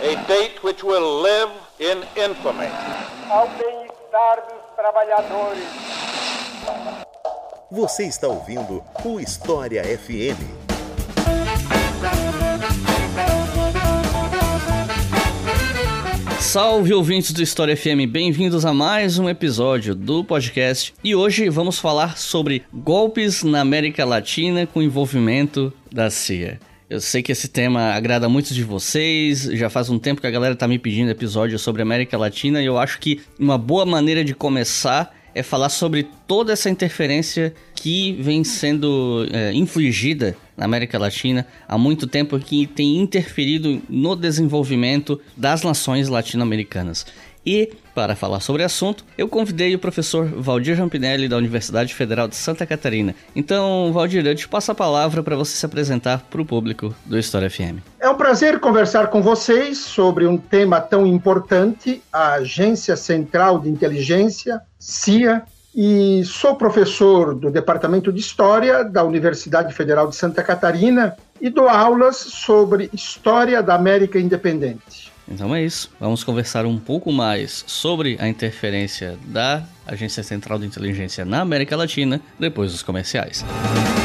A date which will live in infamy. Ao bem-estar dos trabalhadores. Você está ouvindo o História FM. Salve ouvintes do História FM, bem-vindos a mais um episódio do podcast. E hoje vamos falar sobre golpes na América Latina com envolvimento da CIA. Eu sei que esse tema agrada muitos de vocês, já faz um tempo que a galera tá me pedindo episódios sobre América Latina e eu acho que uma boa maneira de começar é falar sobre toda essa interferência que vem sendo é, infligida na América Latina há muito tempo que tem interferido no desenvolvimento das nações latino-americanas. E, para falar sobre o assunto, eu convidei o professor Valdir Rampinelli da Universidade Federal de Santa Catarina. Então, Valdir, eu te passo a palavra para você se apresentar para o público do História FM. É um prazer conversar com vocês sobre um tema tão importante, a Agência Central de Inteligência, CIA, e sou professor do Departamento de História da Universidade Federal de Santa Catarina e dou aulas sobre História da América Independente. Então é isso. Vamos conversar um pouco mais sobre a interferência da Agência Central de Inteligência na América Latina depois dos comerciais. Se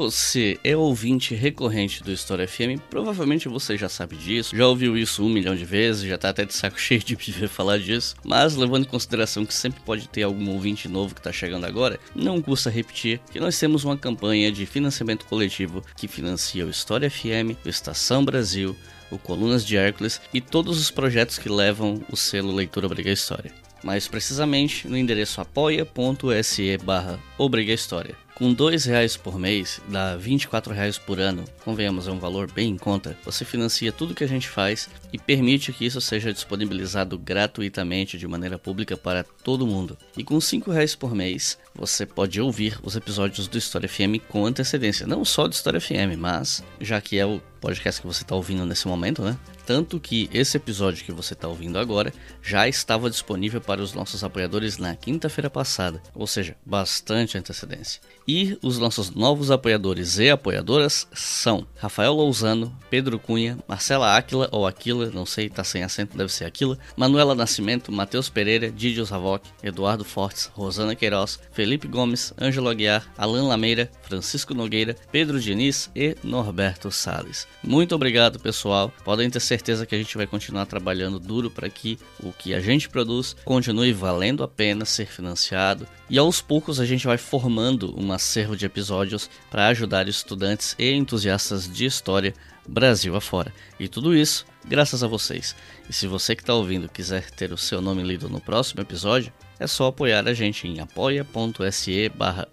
você é ouvinte recorrente do História FM, provavelmente você já sabe disso, já ouviu isso um milhão de vezes, já tá até de saco cheio de me ver falar disso, mas levando em consideração que sempre pode ter algum ouvinte novo que tá chegando agora, não custa repetir que nós temos uma campanha de financiamento coletivo que financia o História FM, o Estação Brasil, o Colunas de Hércules e todos os projetos que levam o selo Leitura Obriga História. Mais precisamente no endereço apoia.se barra História. Com dois reais por mês, dá 24 reais por ano, convenhamos, é um valor bem em conta. Você financia tudo que a gente faz e permite que isso seja disponibilizado gratuitamente de maneira pública para todo mundo. E com cinco reais por mês, você pode ouvir os episódios do História FM com antecedência, não só do História FM, mas já que é o podcast que você está ouvindo nesse momento, né? Tanto que esse episódio que você está ouvindo agora já estava disponível para os nossos apoiadores na quinta-feira passada, ou seja, bastante antecedência. E os nossos novos apoiadores e apoiadoras são Rafael Lousano, Pedro Cunha, Marcela Aquila ou Aquila, não sei, tá sem acento, deve ser Aquila, Manuela Nascimento, Matheus Pereira, Didio Zavoc, Eduardo Fortes, Rosana Queiroz, Felipe Gomes, Ângelo Aguiar, Alan Lameira, Francisco Nogueira, Pedro Diniz e Norberto Sales. Muito obrigado, pessoal. Podem ter certeza que a gente vai continuar trabalhando duro para que o que a gente produz continue valendo a pena ser financiado e aos poucos a gente vai formando um acervo de episódios para ajudar estudantes e entusiastas de história Brasil afora. E tudo isso graças a vocês. E se você que está ouvindo quiser ter o seu nome lido no próximo episódio, é só apoiar a gente em apoia.se barra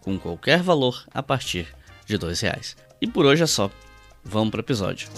com qualquer valor a partir de dois reais. E por hoje é só. Vamos para o episódio.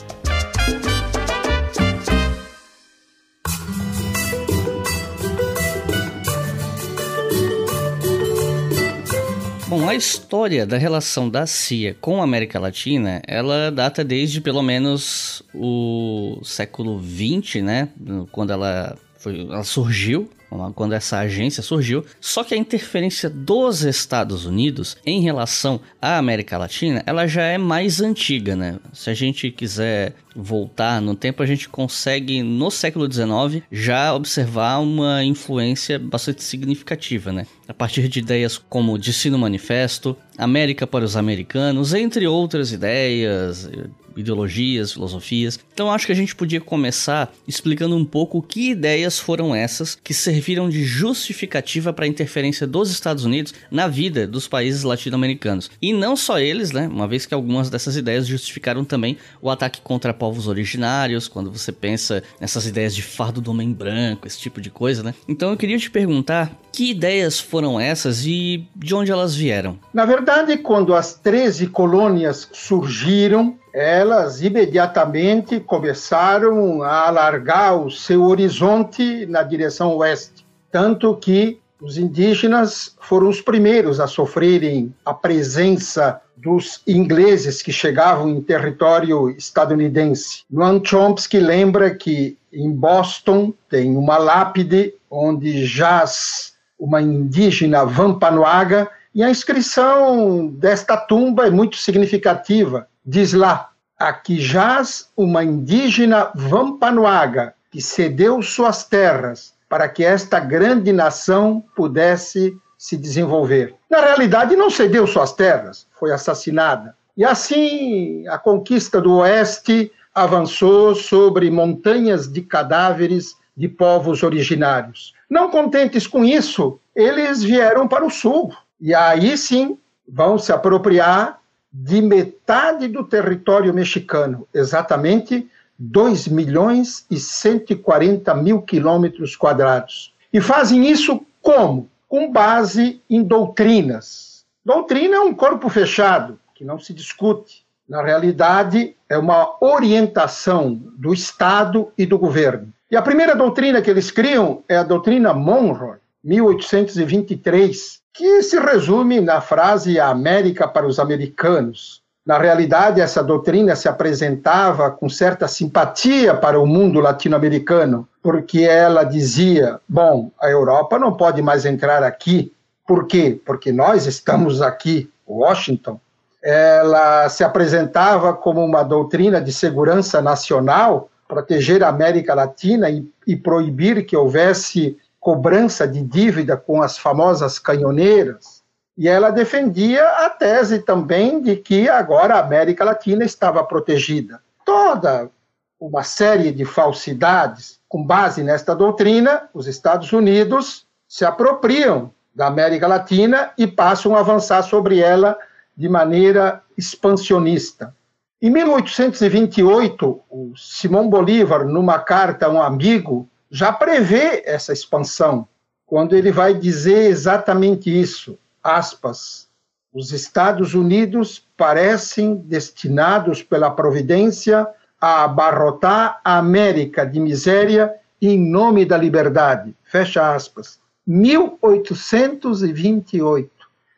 Bom, a história da relação da CIA com a América Latina, ela data desde pelo menos o século XX, né? Quando ela, foi, ela surgiu quando essa agência surgiu. Só que a interferência dos Estados Unidos em relação à América Latina, ela já é mais antiga, né? Se a gente quiser voltar no tempo, a gente consegue no século XIX já observar uma influência bastante significativa, né? A partir de ideias como Destino Manifesto, América para os Americanos, entre outras ideias, ideologias, filosofias. Então acho que a gente podia começar explicando um pouco que ideias foram essas que serviram de justificativa para a interferência dos Estados Unidos na vida dos países latino-americanos. E não só eles, né? Uma vez que algumas dessas ideias justificaram também o ataque contra povos originários, quando você pensa nessas ideias de fardo do homem branco, esse tipo de coisa, né? Então eu queria te perguntar que ideias foram essas e de onde elas vieram? Na verdade, quando as 13 colônias surgiram, elas imediatamente começaram a alargar o seu horizonte na direção oeste, tanto que os indígenas foram os primeiros a sofrerem a presença dos ingleses que chegavam em território estadunidense. Noam Chomsky lembra que em Boston tem uma lápide onde jaz uma indígena Vampanoaga, e a inscrição desta tumba é muito significativa. Diz lá: aqui jaz uma indígena Vampanoaga, que cedeu suas terras para que esta grande nação pudesse se desenvolver. Na realidade, não cedeu suas terras, foi assassinada. E assim, a conquista do Oeste avançou sobre montanhas de cadáveres de povos originários. Não contentes com isso, eles vieram para o sul. E aí sim vão se apropriar de metade do território mexicano, exatamente 2 milhões e 140 mil quilômetros quadrados. E fazem isso como? Com base em doutrinas. Doutrina é um corpo fechado, que não se discute. Na realidade, é uma orientação do Estado e do governo. E a primeira doutrina que eles criam é a doutrina Monroe, 1823, que se resume na frase América para os americanos. Na realidade, essa doutrina se apresentava com certa simpatia para o mundo latino-americano, porque ela dizia: bom, a Europa não pode mais entrar aqui. Por quê? Porque nós estamos aqui, Washington. Ela se apresentava como uma doutrina de segurança nacional, proteger a América Latina e, e proibir que houvesse cobrança de dívida com as famosas canhoneiras e ela defendia a tese também de que agora a América Latina estava protegida. Toda uma série de falsidades. Com base nesta doutrina, os Estados Unidos se apropriam da América Latina e passam a avançar sobre ela de maneira expansionista. Em 1828, o Simão Bolívar, numa carta a um amigo, já prevê essa expansão, quando ele vai dizer exatamente isso aspas, os Estados Unidos parecem destinados pela providência a abarrotar a América de miséria em nome da liberdade. Fecha aspas. 1828.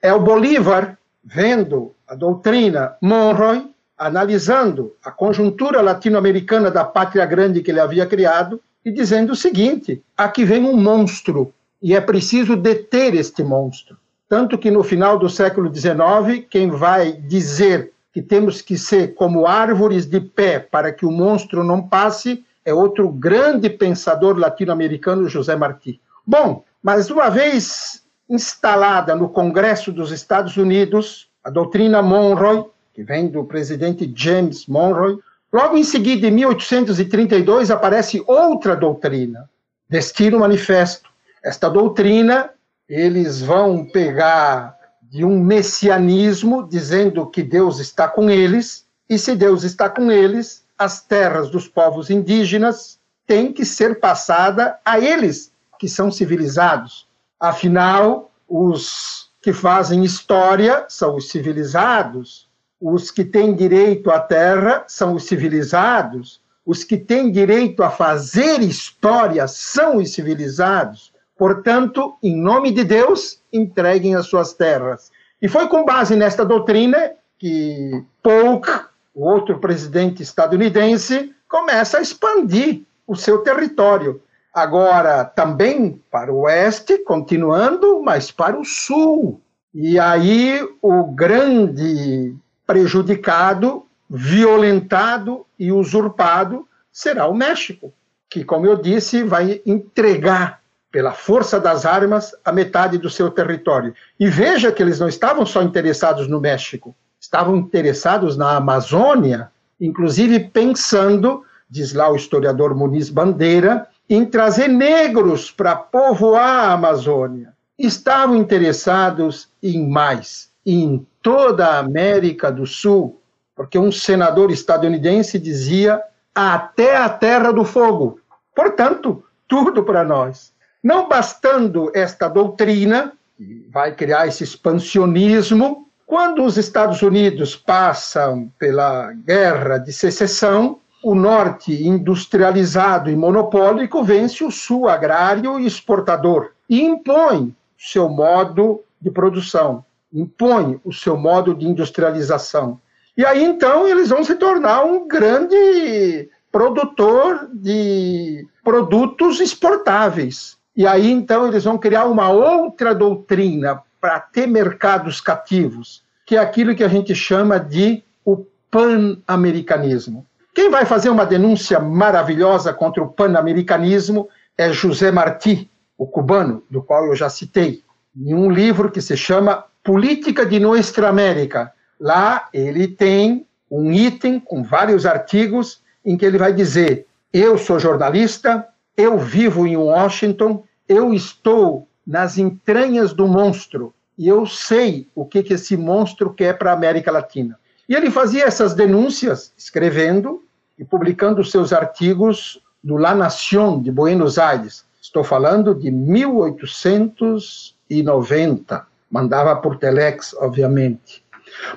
É o Bolívar vendo a doutrina Monroe, analisando a conjuntura latino-americana da pátria grande que ele havia criado e dizendo o seguinte: aqui vem um monstro e é preciso deter este monstro. Tanto que no final do século XIX, quem vai dizer que temos que ser como árvores de pé para que o monstro não passe é outro grande pensador latino-americano, José Martí. Bom, mas uma vez instalada no Congresso dos Estados Unidos, a doutrina Monroe, que vem do presidente James Monroe, logo em seguida, em 1832, aparece outra doutrina, Destino Manifesto. Esta doutrina eles vão pegar de um messianismo dizendo que Deus está com eles, e se Deus está com eles, as terras dos povos indígenas têm que ser passada a eles, que são civilizados. Afinal, os que fazem história são os civilizados, os que têm direito à terra são os civilizados, os que têm direito a fazer história são os civilizados. Portanto, em nome de Deus, entreguem as suas terras. E foi com base nesta doutrina que Polk, o outro presidente estadunidense, começa a expandir o seu território. Agora, também para o oeste, continuando, mas para o sul. E aí, o grande prejudicado, violentado e usurpado será o México, que, como eu disse, vai entregar pela força das armas, a metade do seu território. E veja que eles não estavam só interessados no México, estavam interessados na Amazônia, inclusive pensando, diz lá o historiador Muniz Bandeira, em trazer negros para povoar a Amazônia. Estavam interessados em mais, em toda a América do Sul, porque um senador estadunidense dizia até a Terra do Fogo. Portanto, tudo para nós. Não bastando esta doutrina, que vai criar esse expansionismo, quando os Estados Unidos passam pela guerra de secessão, o norte industrializado e monopólico vence o sul agrário e exportador e impõe seu modo de produção, impõe o seu modo de industrialização. E aí então eles vão se tornar um grande produtor de produtos exportáveis. E aí então eles vão criar uma outra doutrina para ter mercados cativos, que é aquilo que a gente chama de o pan-americanismo. Quem vai fazer uma denúncia maravilhosa contra o pan-americanismo é José Martí, o cubano, do qual eu já citei, em um livro que se chama Política de Nuestra América. Lá ele tem um item com vários artigos em que ele vai dizer: eu sou jornalista, eu vivo em Washington, eu estou nas entranhas do monstro e eu sei o que, que esse monstro quer para a América Latina. E ele fazia essas denúncias, escrevendo e publicando seus artigos no La Nación de Buenos Aires. Estou falando de 1890. Mandava por telex, obviamente.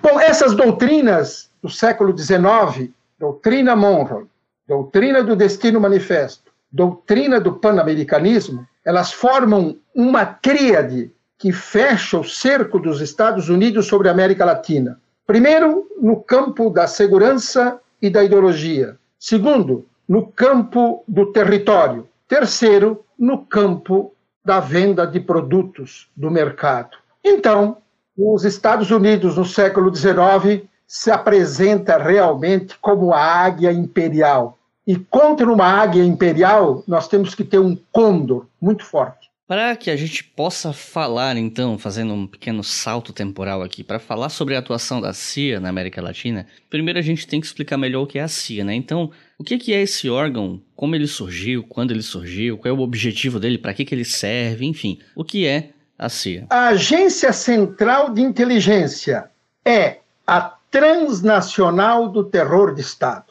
Bom, essas doutrinas do século XIX, doutrina Monroe, doutrina do Destino Manifesto, doutrina do pan-americanismo, elas formam uma tríade que fecha o cerco dos Estados Unidos sobre a América Latina. Primeiro, no campo da segurança e da ideologia. Segundo, no campo do território. Terceiro, no campo da venda de produtos do mercado. Então, os Estados Unidos no século XIX se apresenta realmente como a águia imperial, e contra uma águia imperial, nós temos que ter um condor muito forte. Para que a gente possa falar, então, fazendo um pequeno salto temporal aqui, para falar sobre a atuação da CIA na América Latina, primeiro a gente tem que explicar melhor o que é a CIA, né? Então, o que é esse órgão, como ele surgiu, quando ele surgiu, qual é o objetivo dele, para que ele serve, enfim, o que é a CIA? A Agência Central de Inteligência é a transnacional do terror de Estado.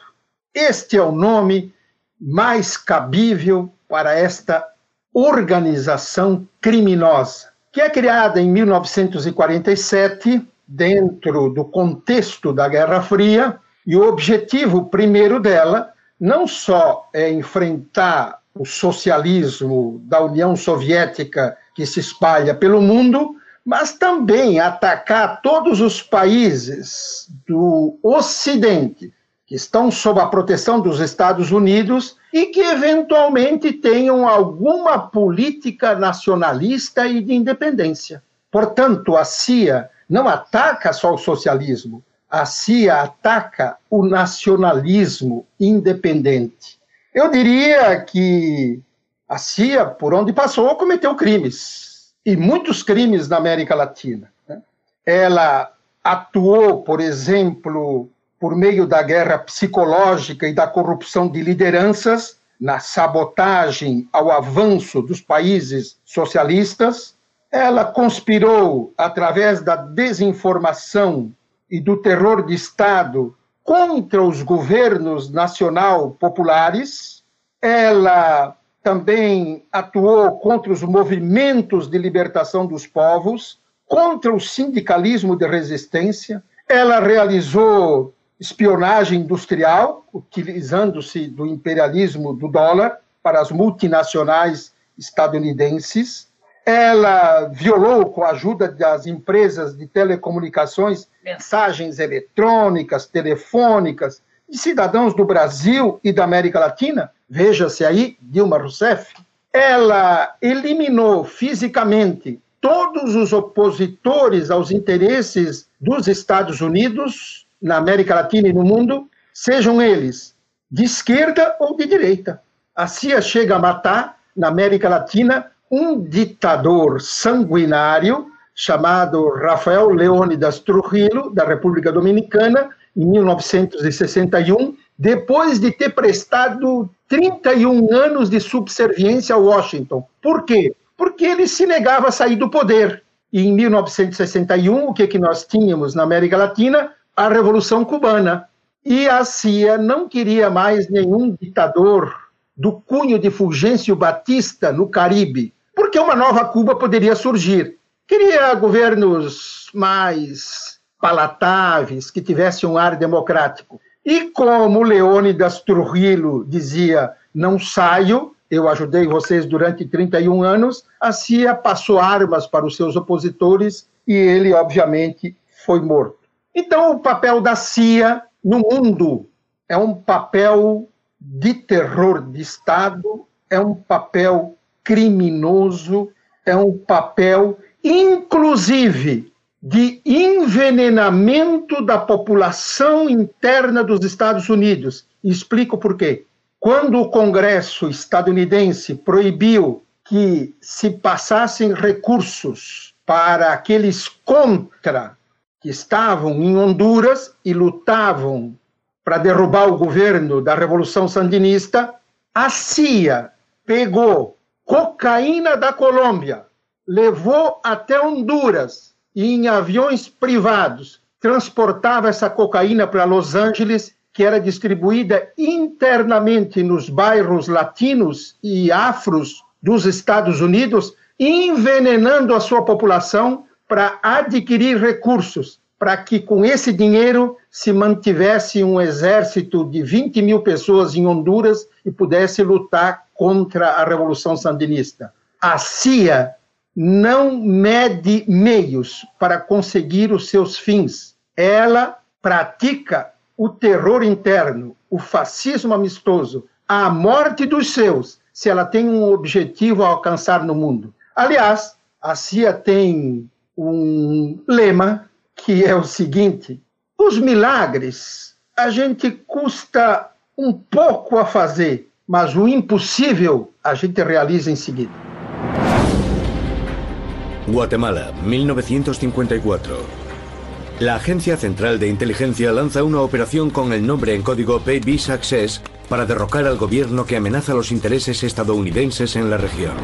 Este é o nome mais cabível para esta organização criminosa, que é criada em 1947 dentro do contexto da Guerra Fria, e o objetivo primeiro dela não só é enfrentar o socialismo da União Soviética que se espalha pelo mundo, mas também atacar todos os países do Ocidente que estão sob a proteção dos Estados Unidos e que eventualmente tenham alguma política nacionalista e de independência. Portanto, a CIA não ataca só o socialismo, a CIA ataca o nacionalismo independente. Eu diria que a CIA, por onde passou, cometeu crimes, e muitos crimes na América Latina. Né? Ela atuou, por exemplo, por meio da guerra psicológica e da corrupção de lideranças, na sabotagem ao avanço dos países socialistas. Ela conspirou, através da desinformação e do terror de Estado, contra os governos nacional populares. Ela também atuou contra os movimentos de libertação dos povos, contra o sindicalismo de resistência. Ela realizou espionagem industrial, utilizando-se do imperialismo do dólar para as multinacionais estadunidenses. Ela violou, com a ajuda das empresas de telecomunicações, mensagens eletrônicas, telefônicas, de cidadãos do Brasil e da América Latina. Veja-se aí Dilma Rousseff. Ela eliminou fisicamente todos os opositores aos interesses dos Estados Unidos na América Latina e no mundo, sejam eles de esquerda ou de direita. A CIA chega a matar, na América Latina, um ditador sanguinário chamado Rafael Leônidas Trujillo, da República Dominicana, em 1961, depois de ter prestado 31 anos de subserviência a Washington. Por quê? Porque ele se negava a sair do poder. E em 1961, o que, que nós tínhamos na América Latina? a Revolução Cubana. E a CIA não queria mais nenhum ditador do cunho de Fulgêncio Batista no Caribe, porque uma nova Cuba poderia surgir. Queria governos mais palatáveis, que tivessem um ar democrático. E como Leônidas Trujillo dizia, não saio, eu ajudei vocês durante 31 anos, a CIA passou armas para os seus opositores e ele, obviamente, foi morto. Então, o papel da CIA no mundo é um papel de terror de Estado, é um papel criminoso, é um papel, inclusive, de envenenamento da população interna dos Estados Unidos. Explico por quê. Quando o Congresso estadunidense proibiu que se passassem recursos para aqueles contra que estavam em Honduras e lutavam para derrubar o governo da Revolução Sandinista, a CIA pegou cocaína da Colômbia, levou até Honduras e em aviões privados transportava essa cocaína para Los Angeles, que era distribuída internamente nos bairros latinos e afros dos Estados Unidos, envenenando a sua população para adquirir recursos, para que com esse dinheiro se mantivesse um exército de 20 mil pessoas em Honduras e pudesse lutar contra a Revolução Sandinista. A CIA não mede meios para conseguir os seus fins. Ela pratica o terror interno, o fascismo amistoso, a morte dos seus, se ela tem um objetivo a alcançar no mundo. Aliás, a CIA tem um lema que é o seguinte: os milagres a gente custa um pouco a fazer, mas o impossível a gente realiza em seguida. Guatemala, 1954. La Agencia Central de Inteligencia lanza una operación con el nombre en código Baby Success para derrocar al gobierno que amenaza los intereses estadounidenses en la región.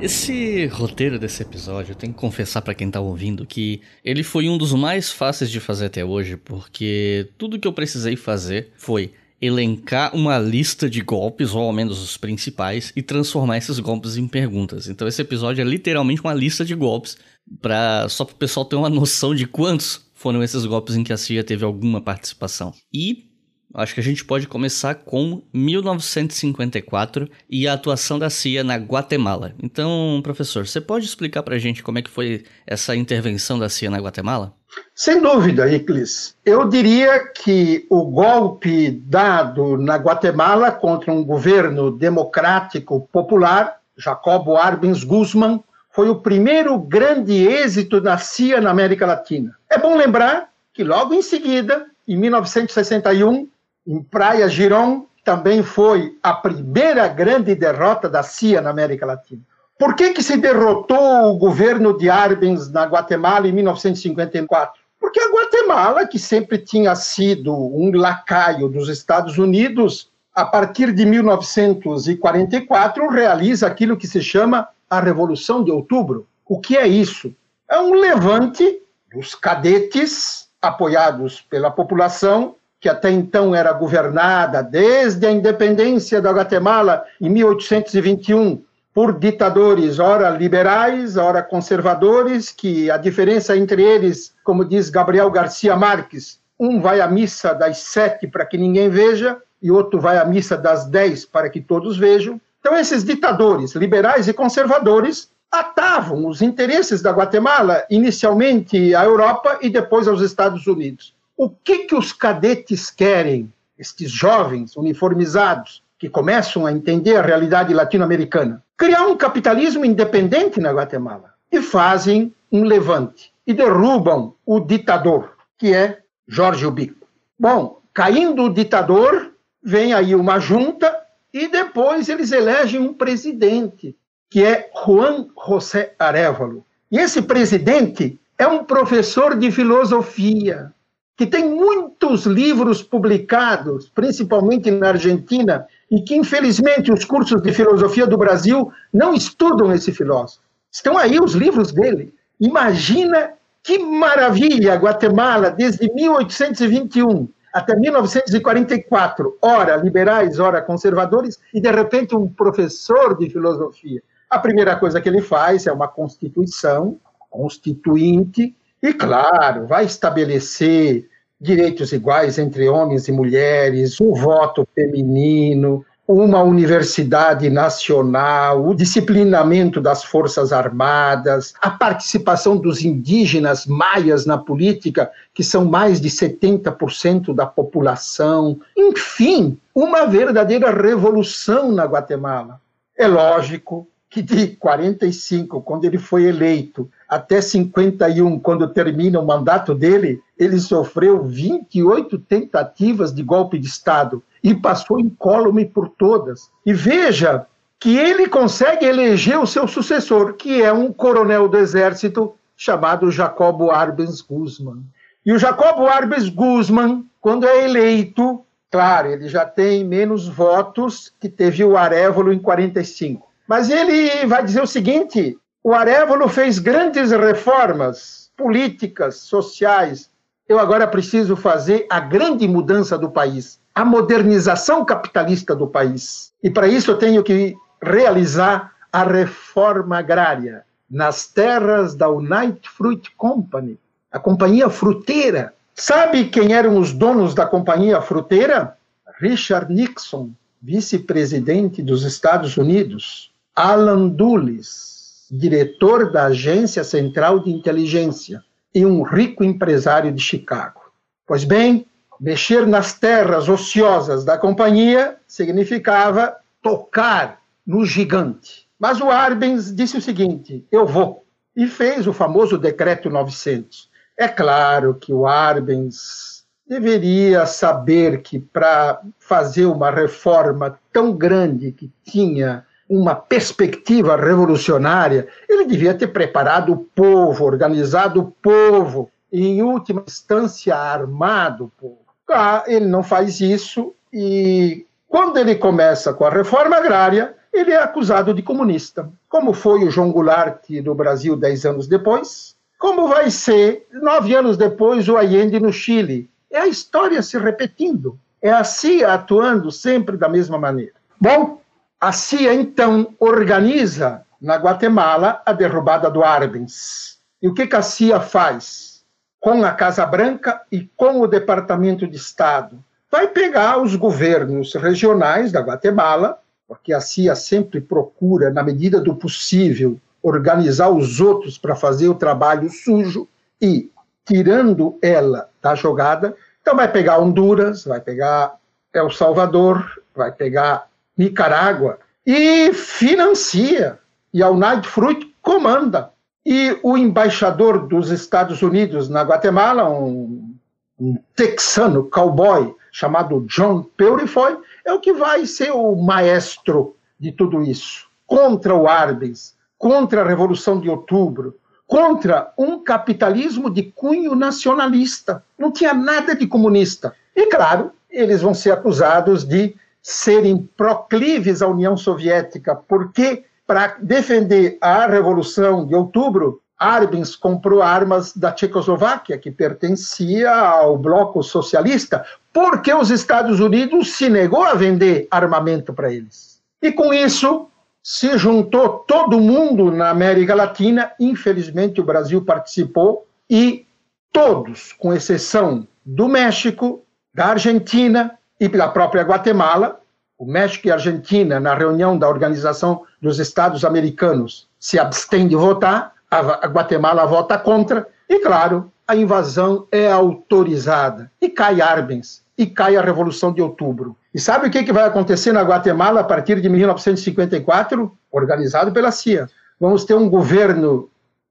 Esse roteiro desse episódio, eu tenho que confessar para quem tá ouvindo que ele foi um dos mais fáceis de fazer até hoje, porque tudo que eu precisei fazer foi elencar uma lista de golpes, ou ao menos os principais, e transformar esses golpes em perguntas. Então esse episódio é literalmente uma lista de golpes, pra, só para o pessoal ter uma noção de quantos foram esses golpes em que a CIA teve alguma participação. E Acho que a gente pode começar com 1954 e a atuação da CIA na Guatemala. Então, professor, você pode explicar para a gente como é que foi essa intervenção da CIA na Guatemala? Sem dúvida, Iclis. Eu diria que o golpe dado na Guatemala contra um governo democrático popular, Jacobo Arbenz Guzman, foi o primeiro grande êxito da CIA na América Latina. É bom lembrar que logo em seguida, em 1961, em Praia Girón, também foi a primeira grande derrota da CIA na América Latina. Por que, que se derrotou o governo de Arbenz na Guatemala em 1954? Porque a Guatemala, que sempre tinha sido um lacaio dos Estados Unidos, a partir de 1944 realiza aquilo que se chama a Revolução de Outubro. O que é isso? É um levante dos cadetes apoiados pela população que até então era governada desde a independência da Guatemala em 1821 por ditadores, ora liberais, ora conservadores, que a diferença entre eles, como diz Gabriel Garcia Marques, um vai à missa das sete para que ninguém veja e outro vai à missa das dez para que todos vejam. Então, esses ditadores, liberais e conservadores, atavam os interesses da Guatemala, inicialmente à Europa e depois aos Estados Unidos. O que, que os cadetes querem, estes jovens uniformizados, que começam a entender a realidade latino-americana? Criar um capitalismo independente na Guatemala. E fazem um levante. E derrubam o ditador, que é Jorge Ubico. Bom, caindo o ditador, vem aí uma junta e depois eles elegem um presidente, que é Juan José Arevalo. E esse presidente é um professor de filosofia, que tem muitos livros publicados, principalmente na Argentina, e que, infelizmente, os cursos de filosofia do Brasil não estudam esse filósofo. Estão aí os livros dele. Imagina que maravilha Guatemala, desde 1821 até 1944, ora liberais, ora conservadores, e de repente um professor de filosofia. A primeira coisa que ele faz é uma constituição constituinte, e, claro, vai estabelecer direitos iguais entre homens e mulheres, o voto feminino, uma universidade nacional, o disciplinamento das Forças Armadas, a participação dos indígenas maias na política, que são mais de 70% da população. Enfim, uma verdadeira revolução na Guatemala. É lógico que de 45, quando ele foi eleito, até 51, quando termina o mandato dele, ele sofreu 28 tentativas de golpe de Estado e passou incólume por todas. E veja que ele consegue eleger o seu sucessor, que é um coronel do exército chamado Jacobo Arbenz Guzman. E o Jacobo Arbenz Guzman, quando é eleito, claro, ele já tem menos votos que teve o Arevalo em 45. Mas ele vai dizer o seguinte: o Arevalo fez grandes reformas políticas, sociais. Eu agora preciso fazer a grande mudança do país, a modernização capitalista do país. E para isso eu tenho que realizar a reforma agrária nas terras da United Fruit Company, a companhia fruteira. Sabe quem eram os donos da companhia fruteira? Richard Nixon, vice-presidente dos Estados Unidos. Alan Dulles, diretor da Agência Central de Inteligência e um rico empresário de Chicago. Pois bem, mexer nas terras ociosas da companhia significava tocar no gigante. Mas o Arbenz disse o seguinte: eu vou. E fez o famoso decreto 900. É claro que o Arbenz deveria saber que para fazer uma reforma tão grande que tinha uma perspectiva revolucionária, ele devia ter preparado o povo, organizado o povo, e, em última instância, armado o povo. Ah, ele não faz isso e, quando ele começa com a reforma agrária, ele é acusado de comunista. Como foi o João Goulart no Brasil dez anos depois, como vai ser, nove anos depois, o Allende no Chile. É a história se repetindo. É a CIA atuando sempre da mesma maneira. Bom, a CIA, então, organiza na Guatemala a derrubada do Arbenz. E o que, que a CIA faz? Com a Casa Branca e com o Departamento de Estado. Vai pegar os governos regionais da Guatemala, porque a CIA sempre procura, na medida do possível, organizar os outros para fazer o trabalho sujo e, tirando ela da jogada, então vai pegar Honduras, vai pegar El Salvador, vai pegar Nicarágua, e financia. E a United Fruit comanda. E o embaixador dos Estados Unidos na Guatemala, um, um texano cowboy chamado John Purifoy, é o que vai ser o maestro de tudo isso. Contra o Arbenz, contra a Revolução de Outubro, contra um capitalismo de cunho nacionalista. Não tinha nada de comunista. E, claro, eles vão ser acusados de serem proclives à União Soviética, porque para defender a Revolução de Outubro, Arbenz comprou armas da Tchecoslováquia, que pertencia ao bloco socialista, porque os Estados Unidos se negou a vender armamento para eles. E com isso se juntou todo mundo na América Latina, infelizmente o Brasil participou, e todos, com exceção do México, da Argentina e da própria Guatemala, o México e a Argentina, na reunião da Organização dos Estados Americanos, se abstêm de votar, a Guatemala vota contra, e claro, a invasão é autorizada. E cai Arbenz, e cai a Revolução de Outubro. E sabe o que vai acontecer na Guatemala a partir de 1954? Organizado pela CIA. Vamos ter um governo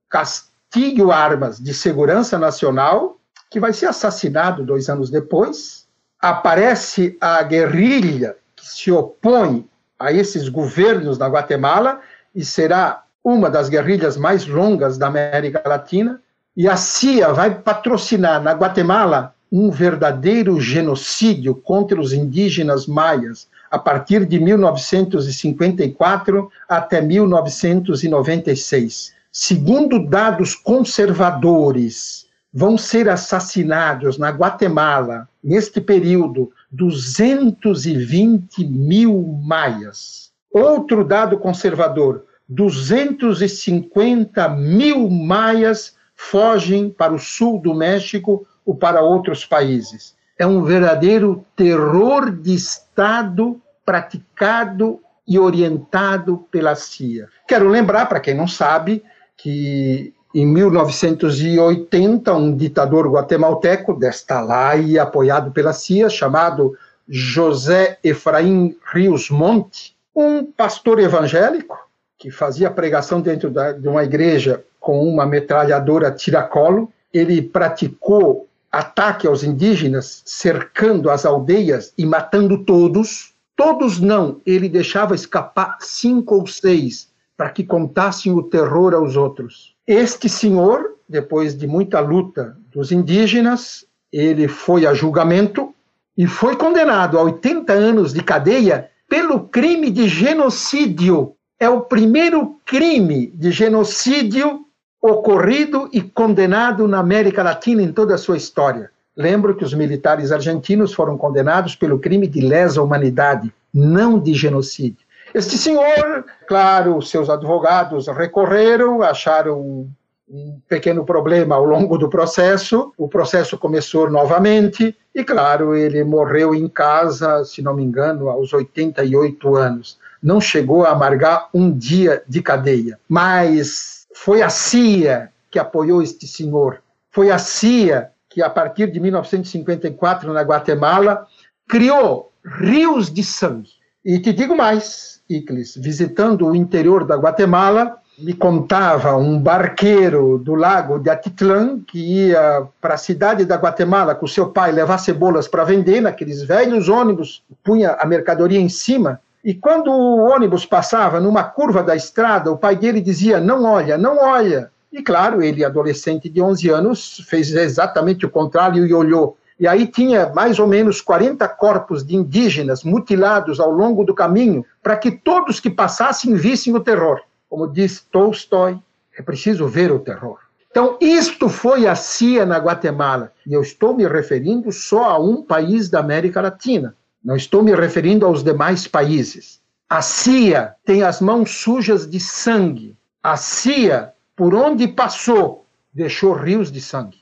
Castilho Armas de Segurança Nacional, que vai ser assassinado dois anos depois. Aparece a guerrilha que se opõe a esses governos na Guatemala e será uma das guerrilhas mais longas da América Latina. E a CIA vai patrocinar na Guatemala um verdadeiro genocídio contra os indígenas maias a partir de 1954 até 1996. Segundo dados conservadores, vão ser assassinados na Guatemala, neste período, 220 mil maias. Outro dado conservador: 250 mil maias fogem para o sul do México ou para outros países. É um verdadeiro terror de Estado praticado e orientado pela CIA. Quero lembrar, para quem não sabe, que em 1980, um ditador guatemalteco, desta lá e apoiado pela CIA, chamado José Efraim Rios Monte, um pastor evangélico que fazia pregação dentro da, de uma igreja com uma metralhadora tiracolo. Ele praticou ataque aos indígenas, cercando as aldeias e matando todos. Todos não, ele deixava escapar cinco ou seis para que contassem o terror aos outros. Este senhor, depois de muita luta dos indígenas, ele foi a julgamento e foi condenado a 80 anos de cadeia pelo crime de genocídio. É o primeiro crime de genocídio ocorrido e condenado na América Latina em toda a sua história. Lembro que os militares argentinos foram condenados pelo crime de lesa humanidade, não de genocídio. Este senhor, claro, seus advogados recorreram, acharam um pequeno problema ao longo do processo. O processo começou novamente e, claro, ele morreu em casa, se não me engano, aos 88 anos. Não chegou a amargar um dia de cadeia, mas foi a CIA que apoiou este senhor. Foi a CIA que, a partir de 1954, na Guatemala, criou rios de sangue. E te digo mais: Iclis, visitando o interior da Guatemala, me contava um barqueiro do lago de Atitlán que ia para a cidade da Guatemala com seu pai levar cebolas para vender naqueles velhos ônibus, punha a mercadoria em cima. E quando o ônibus passava numa curva da estrada, o pai dele dizia: Não olha, não olha. E claro, ele, adolescente de 11 anos, fez exatamente o contrário e olhou. E aí tinha mais ou menos 40 corpos de indígenas mutilados ao longo do caminho, para que todos que passassem vissem o terror. Como diz Tolstói, é preciso ver o terror. Então, isto foi a CIA na Guatemala. E eu estou me referindo só a um país da América Latina. Não estou me referindo aos demais países. A CIA tem as mãos sujas de sangue. A CIA, por onde passou, deixou rios de sangue.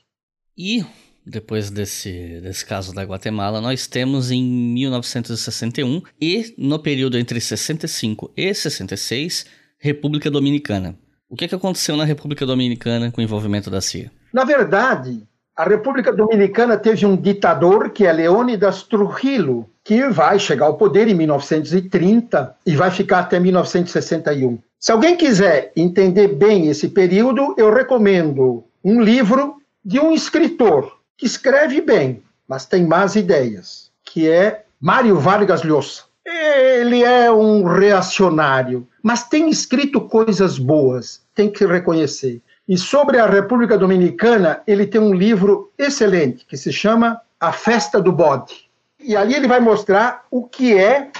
E depois desse, desse caso da Guatemala, nós temos em 1961 e no período entre 65 e 66, República Dominicana. O que, que aconteceu na República Dominicana com o envolvimento da CIA? Na verdade, a República Dominicana teve um ditador que é Leônidas Trujillo, que vai chegar ao poder em 1930 e vai ficar até 1961. Se alguém quiser entender bem esse período, eu recomendo um livro de um escritor que escreve bem, mas tem más ideias, que é Mário Vargas Llosa. Ele é um reacionário, mas tem escrito coisas boas, tem que reconhecer. E sobre a República Dominicana, ele tem um livro excelente que se chama A Festa do Bode. E ali ele vai mostrar o que é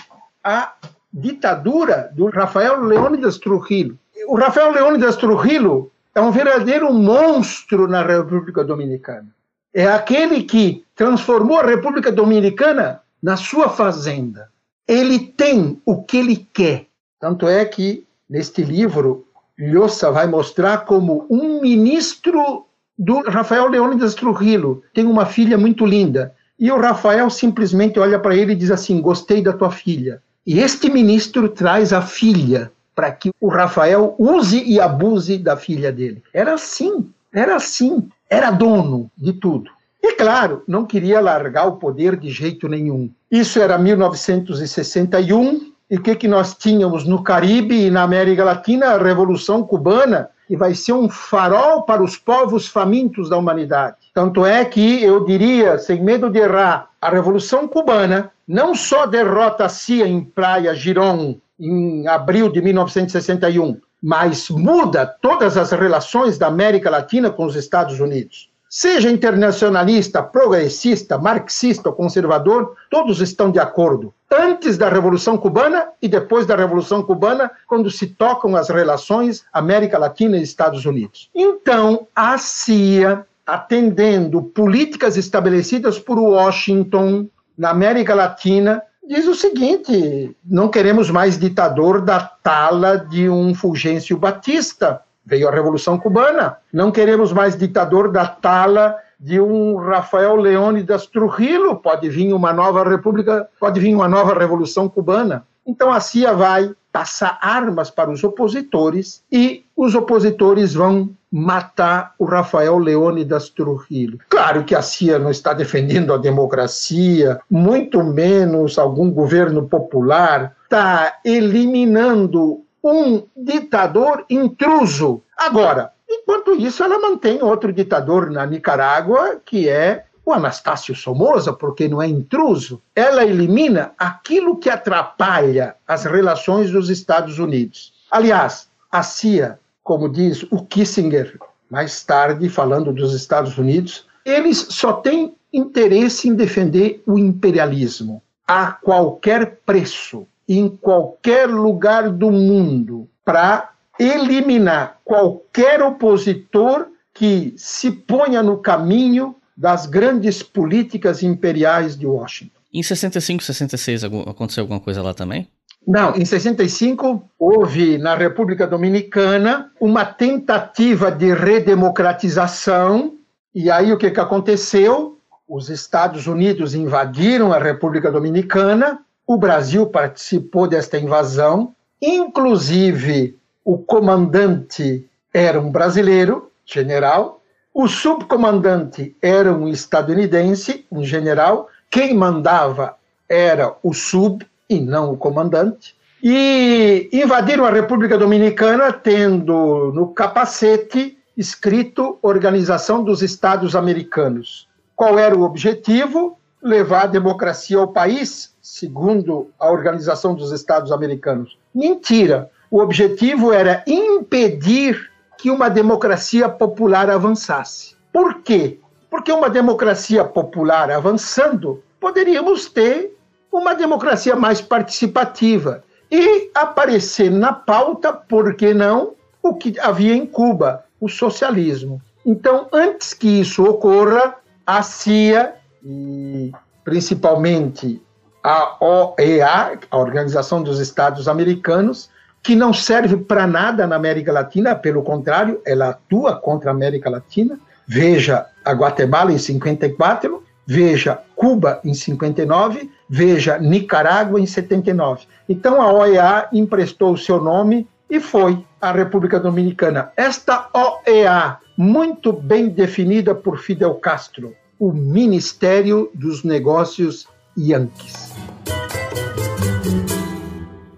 a ditadura do Rafael Leônidas Trujillo. O Rafael Leônidas Trujillo é um verdadeiro monstro na República Dominicana é aquele que transformou a República Dominicana na sua fazenda. Ele tem o que ele quer. Tanto é que, neste livro, Lhosa vai mostrar como um ministro do Rafael Leônidas Trujillo tem uma filha muito linda. E o Rafael simplesmente olha para ele e diz assim: Gostei da tua filha. E este ministro traz a filha para que o Rafael use e abuse da filha dele. Era assim, era assim era dono de tudo. E, claro, não queria largar o poder de jeito nenhum. Isso era 1961, e o que, que nós tínhamos no Caribe e na América Latina? A Revolução Cubana, que vai ser um farol para os povos famintos da humanidade. Tanto é que eu diria, sem medo de errar, a Revolução Cubana não só derrota a CIA em Praia Girón em abril de 1961, mas muda todas as relações da América Latina com os Estados Unidos. Seja internacionalista, progressista, marxista ou conservador, todos estão de acordo. Antes da Revolução Cubana e depois da Revolução Cubana, quando se tocam as relações América Latina e Estados Unidos. Então, a CIA, atendendo políticas estabelecidas por Washington na América Latina, diz o seguinte: não queremos mais ditador da tala de um Fulgêncio Batista. Veio a Revolução Cubana. Não queremos mais ditador da tala de um Rafael Leônidas Trujillo. Pode vir uma nova república, pode vir uma nova Revolução Cubana. Então a CIA vai passar armas para os opositores e os opositores vão matar o Rafael Leônidas Trujillo. Claro que a CIA não está defendendo a democracia, muito menos algum governo popular, está eliminando um ditador intruso. Agora, enquanto isso, ela mantém outro ditador na Nicarágua, que é o Anastácio Somoza, porque não é intruso. Ela elimina aquilo que atrapalha as relações dos Estados Unidos. Aliás, a CIA, como diz o Kissinger, mais tarde, falando dos Estados Unidos, eles só têm interesse em defender o imperialismo a qualquer preço, em qualquer lugar do mundo, para eliminar qualquer opositor que se ponha no caminho das grandes políticas imperiais de Washington. Em 65, 66 aconteceu alguma coisa lá também? Não, em 65 houve na República Dominicana uma tentativa de redemocratização, e aí o que, que aconteceu? Os Estados Unidos invadiram a República Dominicana, o Brasil participou desta invasão, inclusive o comandante era um brasileiro, general, o subcomandante era um estadunidense, um general, quem mandava era o sub e não o comandante, e invadiram a República Dominicana tendo no capacete escrito Organização dos Estados Americanos. Qual era o objetivo? Levar a democracia ao país, segundo a Organização dos Estados Americanos. Mentira! O objetivo era impedir que uma democracia popular avançasse. Por quê? Porque uma democracia popular avançando, poderíamos ter uma democracia mais participativa e aparecer na pauta, por que não, o que havia em Cuba, o socialismo. Então, antes que isso ocorra, a CIA e principalmente a OEA, a Organização dos Estados Americanos, que não serve para nada na América Latina, pelo contrário, ela atua contra a América Latina. Veja a Guatemala em 54, veja Cuba em 59, veja Nicarágua em 79. Então a OEA emprestou o seu nome e foi a República Dominicana. Esta OEA, muito bem definida por Fidel Castro, o Ministério dos Negócios Yankees.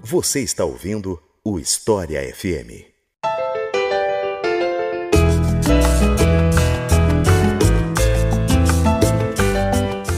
Você está ouvindo o História FM.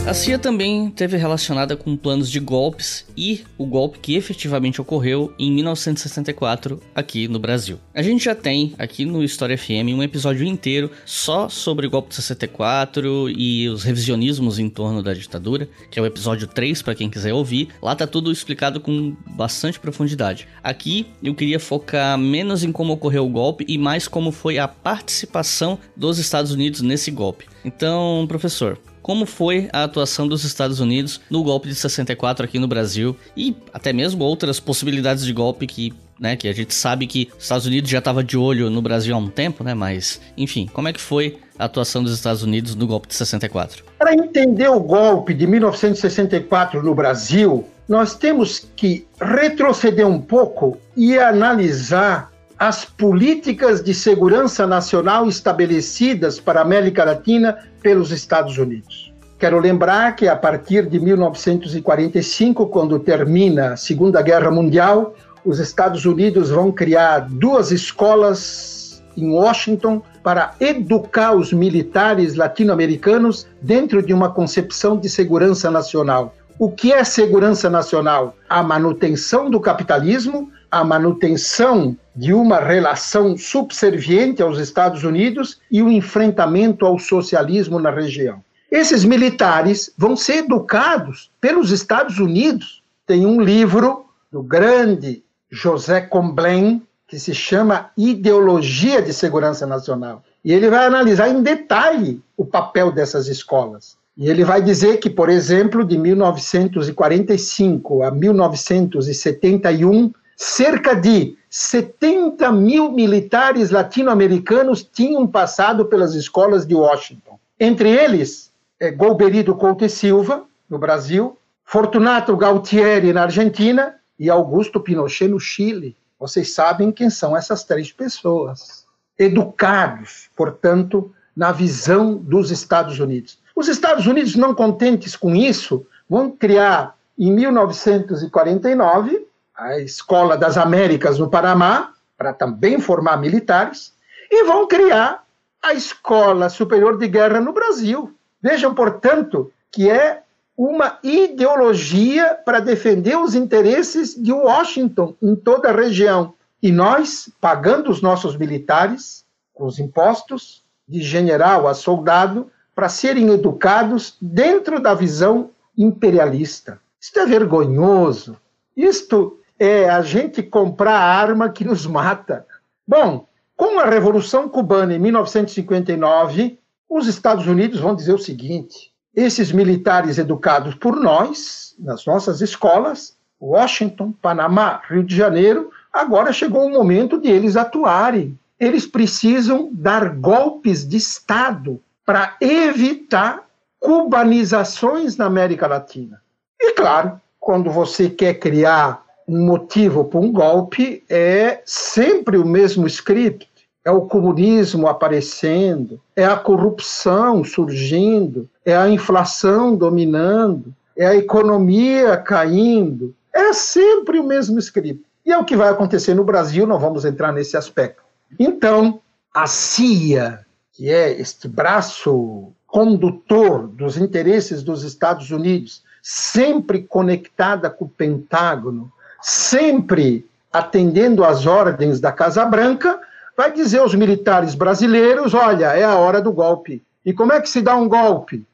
A CIA também teve relacionada com planos de golpes e o golpe que efetivamente ocorreu em 1964 aqui no Brasil. A gente já tem aqui no História FM um episódio inteiro só sobre o golpe de 64 e os revisionismos em torno da ditadura, que é o episódio 3 para quem quiser ouvir. Lá tá tudo explicado com bastante profundidade. Aqui eu queria focar menos em como ocorreu o golpe e mais como foi a participação dos Estados Unidos nesse golpe. Então, professor, como foi a atuação dos Estados Unidos no golpe de 64 aqui no Brasil e até mesmo outras possibilidades de golpe que né, que a gente sabe que os Estados Unidos já estava de olho no Brasil há um tempo, né, mas enfim, como é que foi a atuação dos Estados Unidos no golpe de 64? Para entender o golpe de 1964 no Brasil, nós temos que retroceder um pouco e analisar as políticas de segurança nacional estabelecidas para a América Latina pelos Estados Unidos. Quero lembrar que a partir de 1945, quando termina a Segunda Guerra Mundial, os Estados Unidos vão criar duas escolas em Washington para educar os militares latino-americanos dentro de uma concepção de segurança nacional. O que é segurança nacional? A manutenção do capitalismo, a manutenção de uma relação subserviente aos Estados Unidos e o enfrentamento ao socialismo na região. Esses militares vão ser educados pelos Estados Unidos. Tem um livro do grande José Comblain que se chama Ideologia de Segurança Nacional. E ele vai analisar em detalhe o papel dessas escolas. E ele vai dizer que, por exemplo, de 1945 a 1971, cerca de 70 mil militares latino-americanos tinham passado pelas escolas de Washington. Entre eles, é, Golberito Couto e Silva, no Brasil, Fortunato Gautieri, na Argentina, e Augusto Pinochet, no Chile. Vocês sabem quem são essas três pessoas. Educados, portanto, na visão dos Estados Unidos. Os Estados Unidos, não contentes com isso, vão criar, em 1949, a Escola das Américas no Panamá, para também formar militares, e vão criar a Escola Superior de Guerra no Brasil. Vejam, portanto, que é uma ideologia para defender os interesses de Washington em toda a região. E nós, pagando os nossos militares com os impostos, de general a soldado, para serem educados dentro da visão imperialista. Isto é vergonhoso. Isto é a gente comprar a arma que nos mata. Bom, com a Revolução Cubana em 1959, os Estados Unidos vão dizer o seguinte: esses militares educados por nós, nas nossas escolas, Washington, Panamá, Rio de Janeiro, agora chegou o momento de eles atuarem. Eles precisam dar golpes de Estado para evitar cubanizações na América Latina. E claro, quando você quer criar motivo para um golpe, é sempre o mesmo script. É o comunismo aparecendo, é a corrupção surgindo, é a inflação dominando, é a economia caindo. É sempre o mesmo script. E é o que vai acontecer no Brasil, não vamos entrar nesse aspecto. Então, a CIA, que é este braço condutor dos interesses dos Estados Unidos, sempre conectada com o Pentágono, sempre atendendo às ordens da Casa Branca, vai dizer aos militares brasileiros: olha, é a hora do golpe. E como é que se dá um golpe?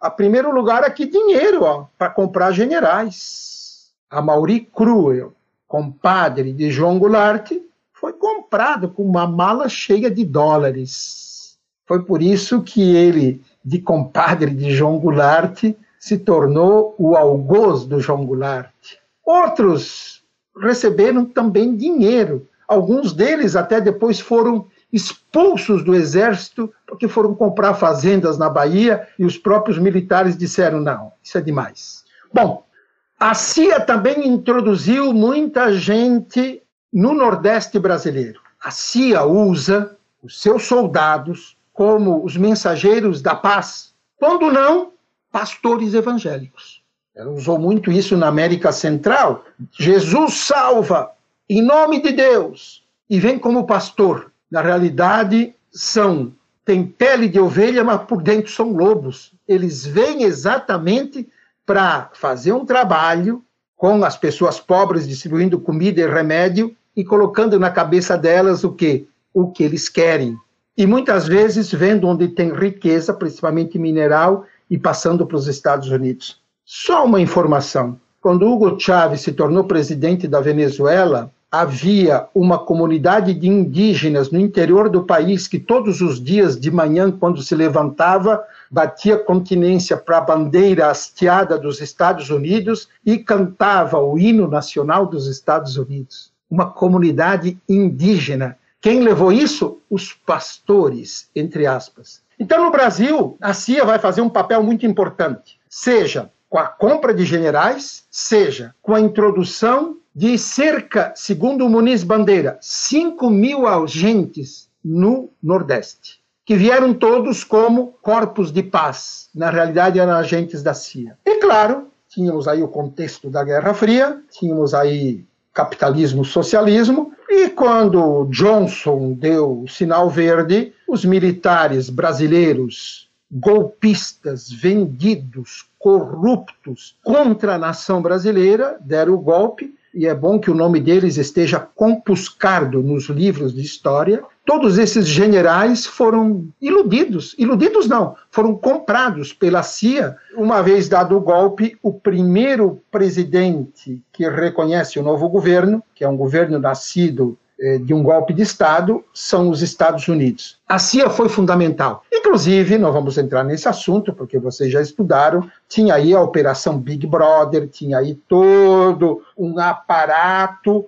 A primeiro lugar aqui dinheiro para comprar generais. A Mauri Cruel, compadre de João Goulart, foi comprado com uma mala cheia de dólares. Foi por isso que ele, de compadre de João Goulart, se tornou o algoz do João Goulart. Outros receberam também dinheiro. Alguns deles até depois foram expulsos do exército porque foram comprar fazendas na Bahia e os próprios militares disseram: não, isso é demais. Bom, a CIA também introduziu muita gente no Nordeste brasileiro. A CIA usa os seus soldados como os mensageiros da paz, quando não, pastores evangélicos. Ela usou muito isso na América Central. Jesus salva, em nome de Deus, e vem como pastor. Na realidade, são têm pele de ovelha, mas por dentro são lobos. Eles vêm exatamente para fazer um trabalho com as pessoas pobres, distribuindo comida e remédio e colocando na cabeça delas o que o que eles querem. E muitas vezes vendo onde tem riqueza, principalmente mineral, e passando para os Estados Unidos. Só uma informação: quando Hugo Chávez se tornou presidente da Venezuela, havia uma comunidade de indígenas no interior do país que todos os dias de manhã, quando se levantava, batia continência para a bandeira hasteada dos Estados Unidos e cantava o hino nacional dos Estados Unidos. Uma comunidade indígena. Quem levou isso? Os pastores, entre aspas. Então, no Brasil, a CIA vai fazer um papel muito importante, seja com a compra de generais, seja com a introdução de cerca, segundo o Muniz Bandeira, 5 mil agentes no Nordeste, que vieram todos como corpos de paz. Na realidade, eram agentes da CIA. E, claro, tínhamos aí o contexto da Guerra Fria, tínhamos aí capitalismo, socialismo, e quando Johnson deu o sinal verde, os militares brasileiros, golpistas, vendidos, corruptos contra a nação brasileira, deram o golpe, e é bom que o nome deles esteja compuscado nos livros de história. Todos esses generais foram iludidos, iludidos não, foram comprados pela CIA. Uma vez dado o golpe, o primeiro presidente que reconhece o novo governo, que é um governo nascido de um golpe de Estado são os Estados Unidos. A CIA foi fundamental. Inclusive, não vamos entrar nesse assunto, porque vocês já estudaram, tinha aí a Operação Big Brother, tinha aí todo um aparato,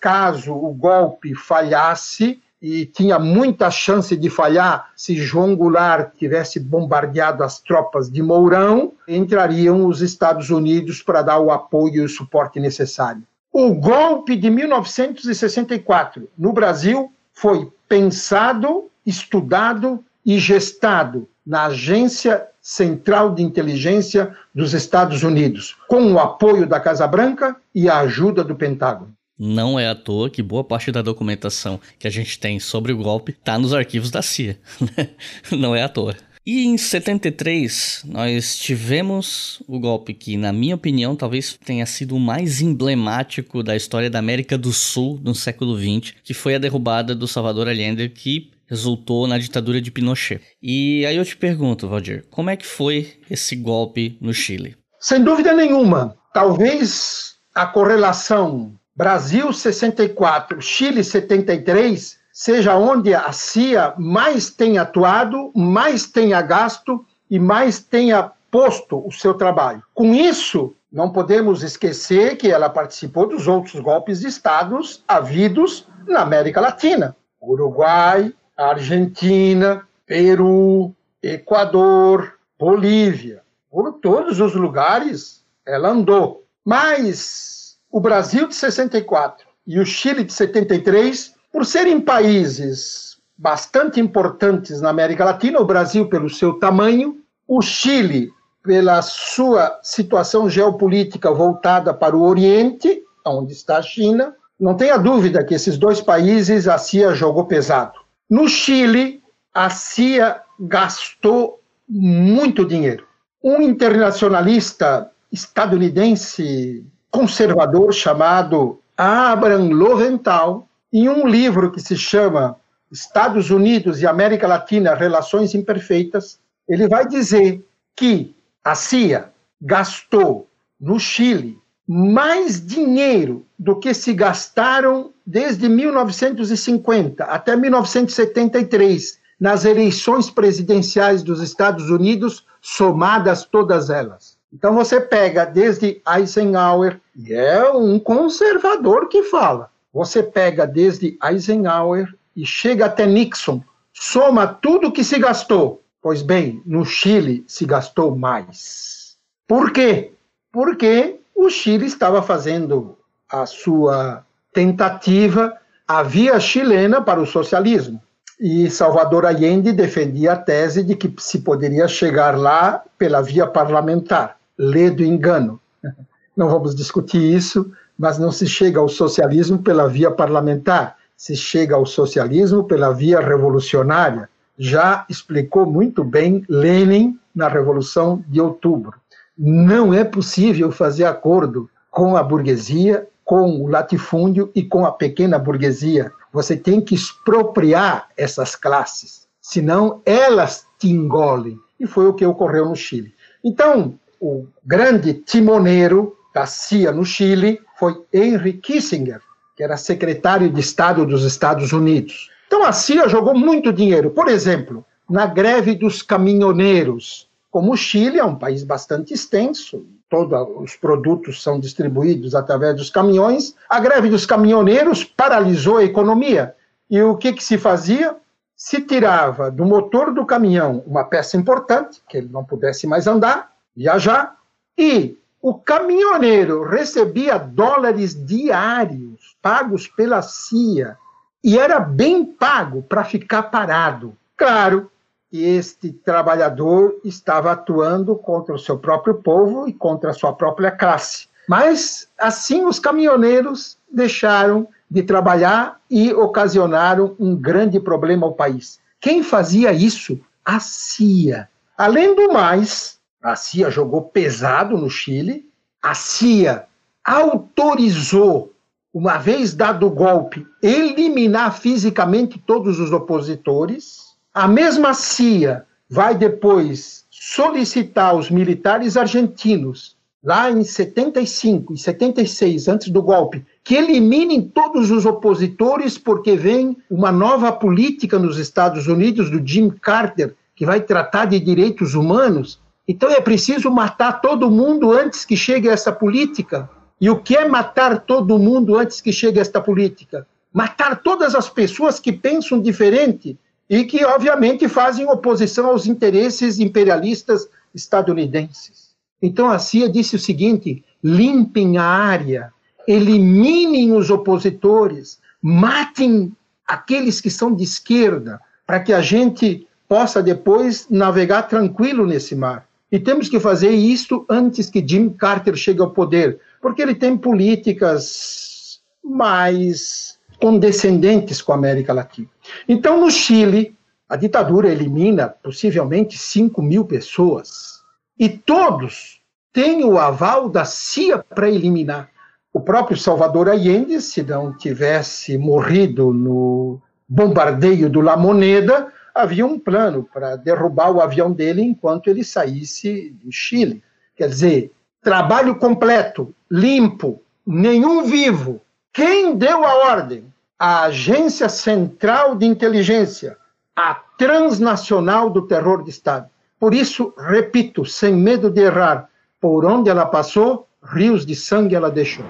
caso o golpe falhasse, e tinha muita chance de falhar se João Goulart tivesse bombardeado as tropas de Mourão, entrariam os Estados Unidos para dar o apoio e o suporte necessário. O golpe de 1964 no Brasil foi pensado, estudado e gestado na agência Central de Inteligência dos Estados Unidos, com o apoio da Casa Branca e a ajuda do Pentágono. Não é à toa que boa parte da documentação que a gente tem sobre o golpe está nos arquivos da CIA. Não é à toa. E em 73, nós tivemos o golpe que, na minha opinião, talvez tenha sido o mais emblemático da história da América do Sul no século XX, que foi a derrubada do Salvador Allende, que resultou na ditadura de Pinochet. E aí eu te pergunto, Valdir, como é que foi esse golpe no Chile? Sem dúvida nenhuma, talvez a correlação Brasil 64, Chile 73 seja onde a CIA mais tem atuado, mais tenha gasto e mais tenha posto o seu trabalho. Com isso, não podemos esquecer que ela participou dos outros golpes de estados havidos na América Latina. Uruguai, Argentina, Peru, Equador, Bolívia. Por todos os lugares ela andou. Mas o Brasil de 64 e o Chile de 73, por serem países bastante importantes na América Latina, o Brasil pelo seu tamanho, o Chile pela sua situação geopolítica voltada para o Oriente, onde está a China, não tenha dúvida que esses dois países a CIA jogou pesado. No Chile, a CIA gastou muito dinheiro. Um internacionalista estadunidense conservador chamado Abraham Loventhal, em um livro que se chama Estados Unidos e América Latina Relações Imperfeitas, ele vai dizer que a CIA gastou no Chile mais dinheiro do que se gastaram desde 1950 até 1973 nas eleições presidenciais dos Estados Unidos, somadas todas elas. Então você pega desde Eisenhower, e é um conservador que fala. Você pega desde Eisenhower e chega até Nixon, soma tudo que se gastou. Pois bem, no Chile se gastou mais. Por quê? Porque o Chile estava fazendo a sua tentativa, a via chilena para o socialismo. E Salvador Allende defendia a tese de que se poderia chegar lá pela via parlamentar. Lê do engano. Não vamos discutir isso, mas não se chega ao socialismo pela via parlamentar, se chega ao socialismo pela via revolucionária. Já explicou muito bem Lenin na Revolução de Outubro não é possível fazer acordo com a burguesia, com o latifúndio e com a pequena burguesia. Você tem que expropriar essas classes, senão elas te engolem. E foi o que ocorreu no Chile. Então, o grande timoneiro da CIA no Chile foi Henry Kissinger, que era secretário de Estado dos Estados Unidos. Então, a CIA jogou muito dinheiro. Por exemplo, na greve dos caminhoneiros, como o Chile é um país bastante extenso, todos os produtos são distribuídos através dos caminhões, a greve dos caminhoneiros paralisou a economia. E o que, que se fazia? Se tirava do motor do caminhão uma peça importante, que ele não pudesse mais andar, viajar, e o caminhoneiro recebia dólares diários pagos pela CIA e era bem pago para ficar parado. Claro, este trabalhador estava atuando contra o seu próprio povo e contra a sua própria classe. Mas, assim, os caminhoneiros deixaram de trabalhar e ocasionaram um grande problema ao país. Quem fazia isso? A CIA. Além do mais, a CIA jogou pesado no Chile, a CIA autorizou, uma vez dado o golpe, eliminar fisicamente todos os opositores a mesma CIA vai depois solicitar aos militares argentinos, lá em 75 e 76, antes do golpe, que eliminem todos os opositores, porque vem uma nova política nos Estados Unidos do Jim Carter, que vai tratar de direitos humanos. Então é preciso matar todo mundo antes que chegue essa política. E o que é matar todo mundo antes que chegue esta política? Matar todas as pessoas que pensam diferente e que, obviamente, fazem oposição aos interesses imperialistas estadunidenses. Então a CIA disse o seguinte: limpem a área, eliminem os opositores, matem aqueles que são de esquerda, para que a gente possa depois navegar tranquilo nesse mar. E temos que fazer isto antes que Jim Carter chegue ao poder, porque ele tem políticas mais condescendentes com a América Latina. Então, no Chile, a ditadura elimina possivelmente 5 mil pessoas. E todos têm o aval da CIA para eliminar. O próprio Salvador Allende, se não tivesse morrido no bombardeio do La Moneda, havia um plano para derrubar o avião dele enquanto ele saísse do Chile. Quer dizer, trabalho completo, limpo, nenhum vivo. Quem deu a ordem? A Agência Central de Inteligência, a transnacional do terror de Estado. Por isso, repito, sem medo de errar, por onde ela passou, rios de sangue ela deixou.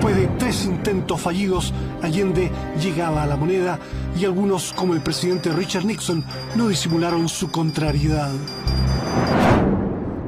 Después de tres intentos fallidos, Allende llegaba a la moneda y algunos, como el presidente Richard Nixon, no disimularon su contrariedad.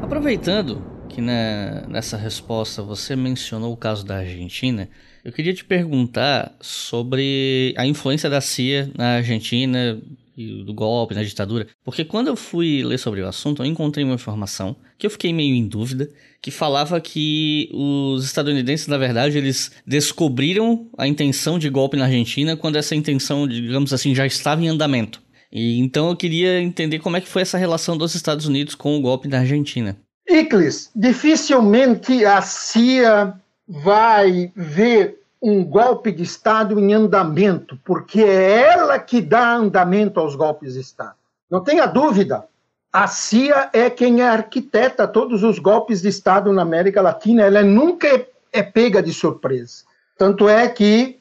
Aproveitando que na, nessa resposta você mencionou o caso da Argentina, eu queria te perguntar sobre a influência da CIA na Argentina do golpe, na ditadura. Porque quando eu fui ler sobre o assunto, eu encontrei uma informação que eu fiquei meio em dúvida, que falava que os estadunidenses, na verdade, eles descobriram a intenção de golpe na Argentina quando essa intenção, digamos assim, já estava em andamento. E então eu queria entender como é que foi essa relação dos Estados Unidos com o golpe na Argentina. Iclis, dificilmente a CIA vai ver um golpe de Estado em andamento, porque é ela que dá andamento aos golpes de Estado. Não tenha dúvida, a CIA é quem arquiteta todos os golpes de Estado na América Latina, ela nunca é, é pega de surpresa. Tanto é que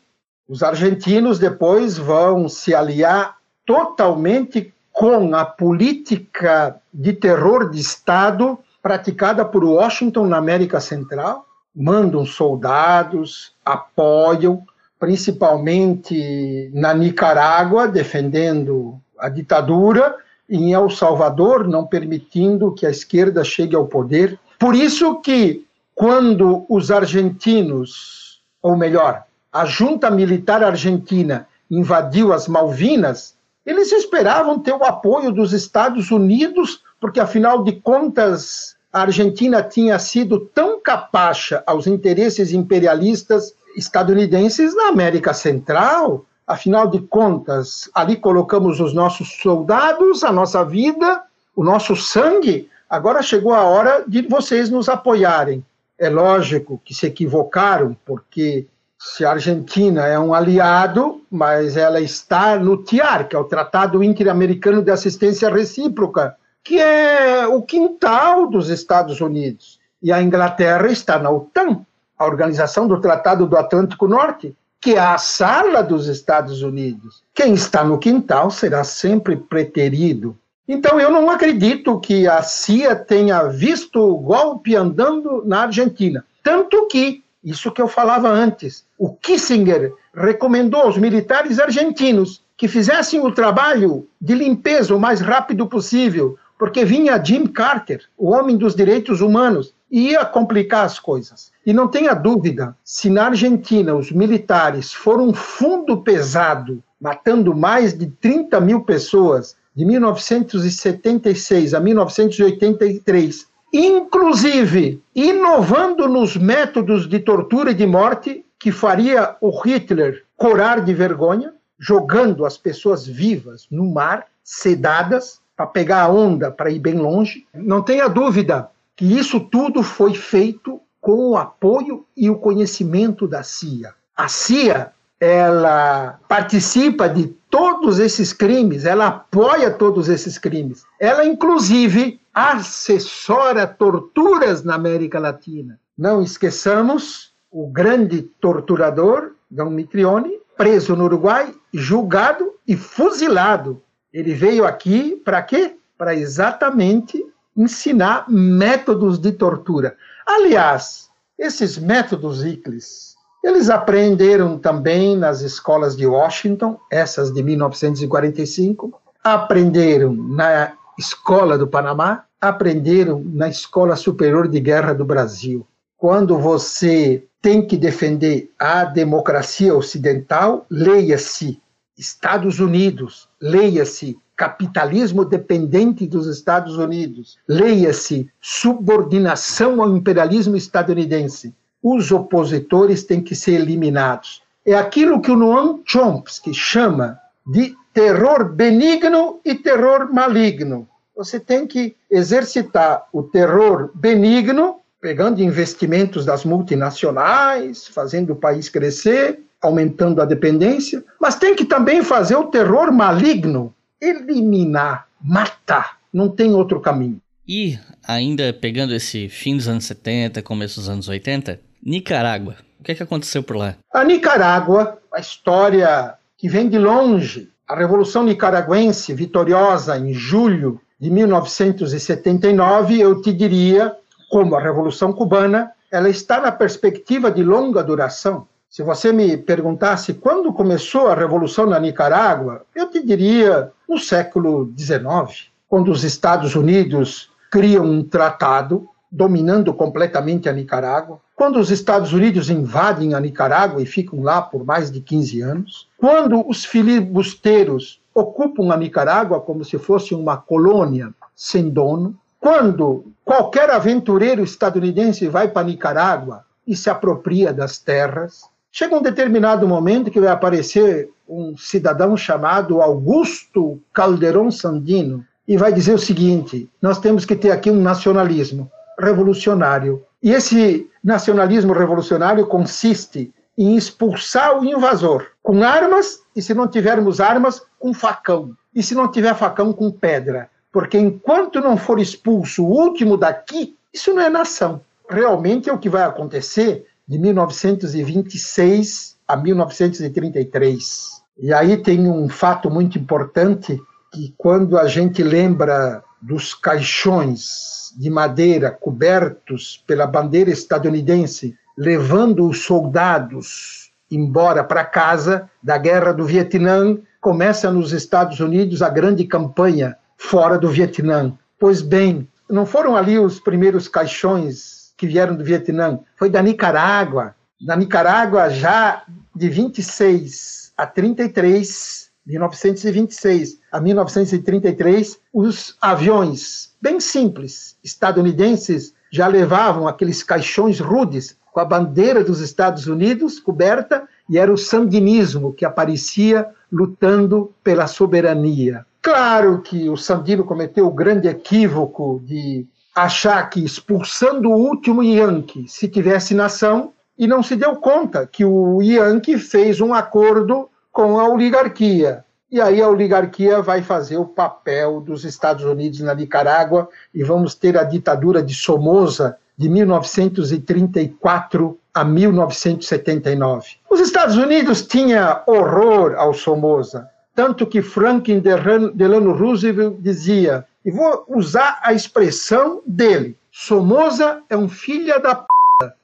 os argentinos depois vão se aliar totalmente com a política de terror de Estado praticada por Washington na América Central, mandam soldados, apoiam, principalmente na Nicarágua, defendendo a ditadura, e em El Salvador, não permitindo que a esquerda chegue ao poder. Por isso que, quando os argentinos, ou melhor, a junta militar argentina invadiu as Malvinas, eles esperavam ter o apoio dos Estados Unidos, porque afinal de contas a Argentina tinha sido tão capacha aos interesses imperialistas estadunidenses na América Central. Afinal de contas, ali colocamos os nossos soldados, a nossa vida, o nosso sangue. Agora chegou a hora de vocês nos apoiarem. É lógico que se equivocaram, porque se a Argentina é um aliado, mas ela está no TIAR, que é o Tratado Interamericano de Assistência Recíproca, que é o quintal dos Estados Unidos. E a Inglaterra está na OTAN, a Organização do Tratado do Atlântico Norte, que é a sala dos Estados Unidos. Quem está no quintal será sempre preterido. Então, eu não acredito que a CIA tenha visto o golpe andando na Argentina. Tanto que, isso que eu falava antes, o Kissinger recomendou aos militares argentinos que fizessem o trabalho de limpeza o mais rápido possível, porque vinha Jim Carter, o homem dos direitos humanos, e ia complicar as coisas. E não tenha dúvida, se na Argentina os militares foram um fundo pesado, matando mais de 30 mil pessoas de 1976 a 1983, inclusive inovando nos métodos de tortura e de morte que faria o Hitler corar de vergonha, jogando as pessoas vivas no mar, sedadas, para pegar a onda, para ir bem longe. Não tenha dúvida que isso tudo foi feito com o apoio e o conhecimento da CIA. A CIA, ela participa de todos esses crimes, ela apoia todos esses crimes. Ela, inclusive, assessora torturas na América Latina. Não esqueçamos o grande torturador, Dom Mitrione, preso no Uruguai, julgado e fuzilado ele veio aqui para quê? Para exatamente ensinar métodos de tortura. Aliás, esses métodos Iclis, eles aprenderam também nas escolas de Washington, essas de 1945, aprenderam na Escola do Panamá, aprenderam na Escola Superior de Guerra do Brasil. Quando você tem que defender a democracia ocidental, leia-se Estados Unidos, leia-se capitalismo dependente dos Estados Unidos, leia-se subordinação ao imperialismo estadunidense. Os opositores têm que ser eliminados. É aquilo que o Noam Chomsky chama de terror benigno e terror maligno. Você tem que exercitar o terror benigno, pegando investimentos das multinacionais, fazendo o país crescer, aumentando a dependência, mas tem que também fazer o terror maligno, eliminar, matar. Não tem outro caminho. E, ainda pegando esse fim dos anos 70, começo dos anos 80, Nicarágua. O que, é que aconteceu por lá? A Nicarágua, a história que vem de longe, a Revolução Nicaragüense, vitoriosa em julho de 1979, eu te diria, como a Revolução Cubana, ela está na perspectiva de longa duração. Se você me perguntasse quando começou a Revolução na Nicarágua, eu te diria no século XIX, quando os Estados Unidos criam um tratado dominando completamente a Nicarágua, quando os Estados Unidos invadem a Nicarágua e ficam lá por mais de 15 anos, quando os filibusteiros ocupam a Nicarágua como se fosse uma colônia sem dono, quando qualquer aventureiro estadunidense vai para a Nicarágua e se apropria das terras, chega um determinado momento que vai aparecer um cidadão chamado Augusto Calderon Sandino e vai dizer o seguinte: nós temos que ter aqui um nacionalismo revolucionário. E esse nacionalismo revolucionário consiste em expulsar o invasor com armas, e se não tivermos armas, com facão. E se não tiver facão, com pedra. Porque enquanto não for expulso o último daqui, isso não é nação. Realmente é o que vai acontecer de 1926 a 1933. E aí tem um fato muito importante que quando a gente lembra dos caixões de madeira cobertos pela bandeira estadunidense, levando os soldados embora para casa da guerra do Vietnã, começa nos Estados Unidos a grande campanha fora do Vietnã. Pois bem, não foram ali os primeiros caixões que vieram do Vietnã, foi da Nicarágua. Na Nicarágua, já de 26 a 33, 1926 a 1933, os aviões bem simples estadunidenses já levavam aqueles caixões rudes com a bandeira dos Estados Unidos coberta e era o sandinismo que aparecia lutando pela soberania. Claro que o Sandino cometeu o grande equívoco de achar que expulsando o último Yankee se tivesse nação e não se deu conta que o Yankee fez um acordo com a oligarquia. E aí a oligarquia vai fazer o papel dos Estados Unidos na Nicarágua e vamos ter a ditadura de Somoza de 1934 a 1979. Os Estados Unidos tinham horror ao Somoza, tanto que Franklin Delano Roosevelt dizia, e vou usar a expressão dele, Somoza é um filho da p,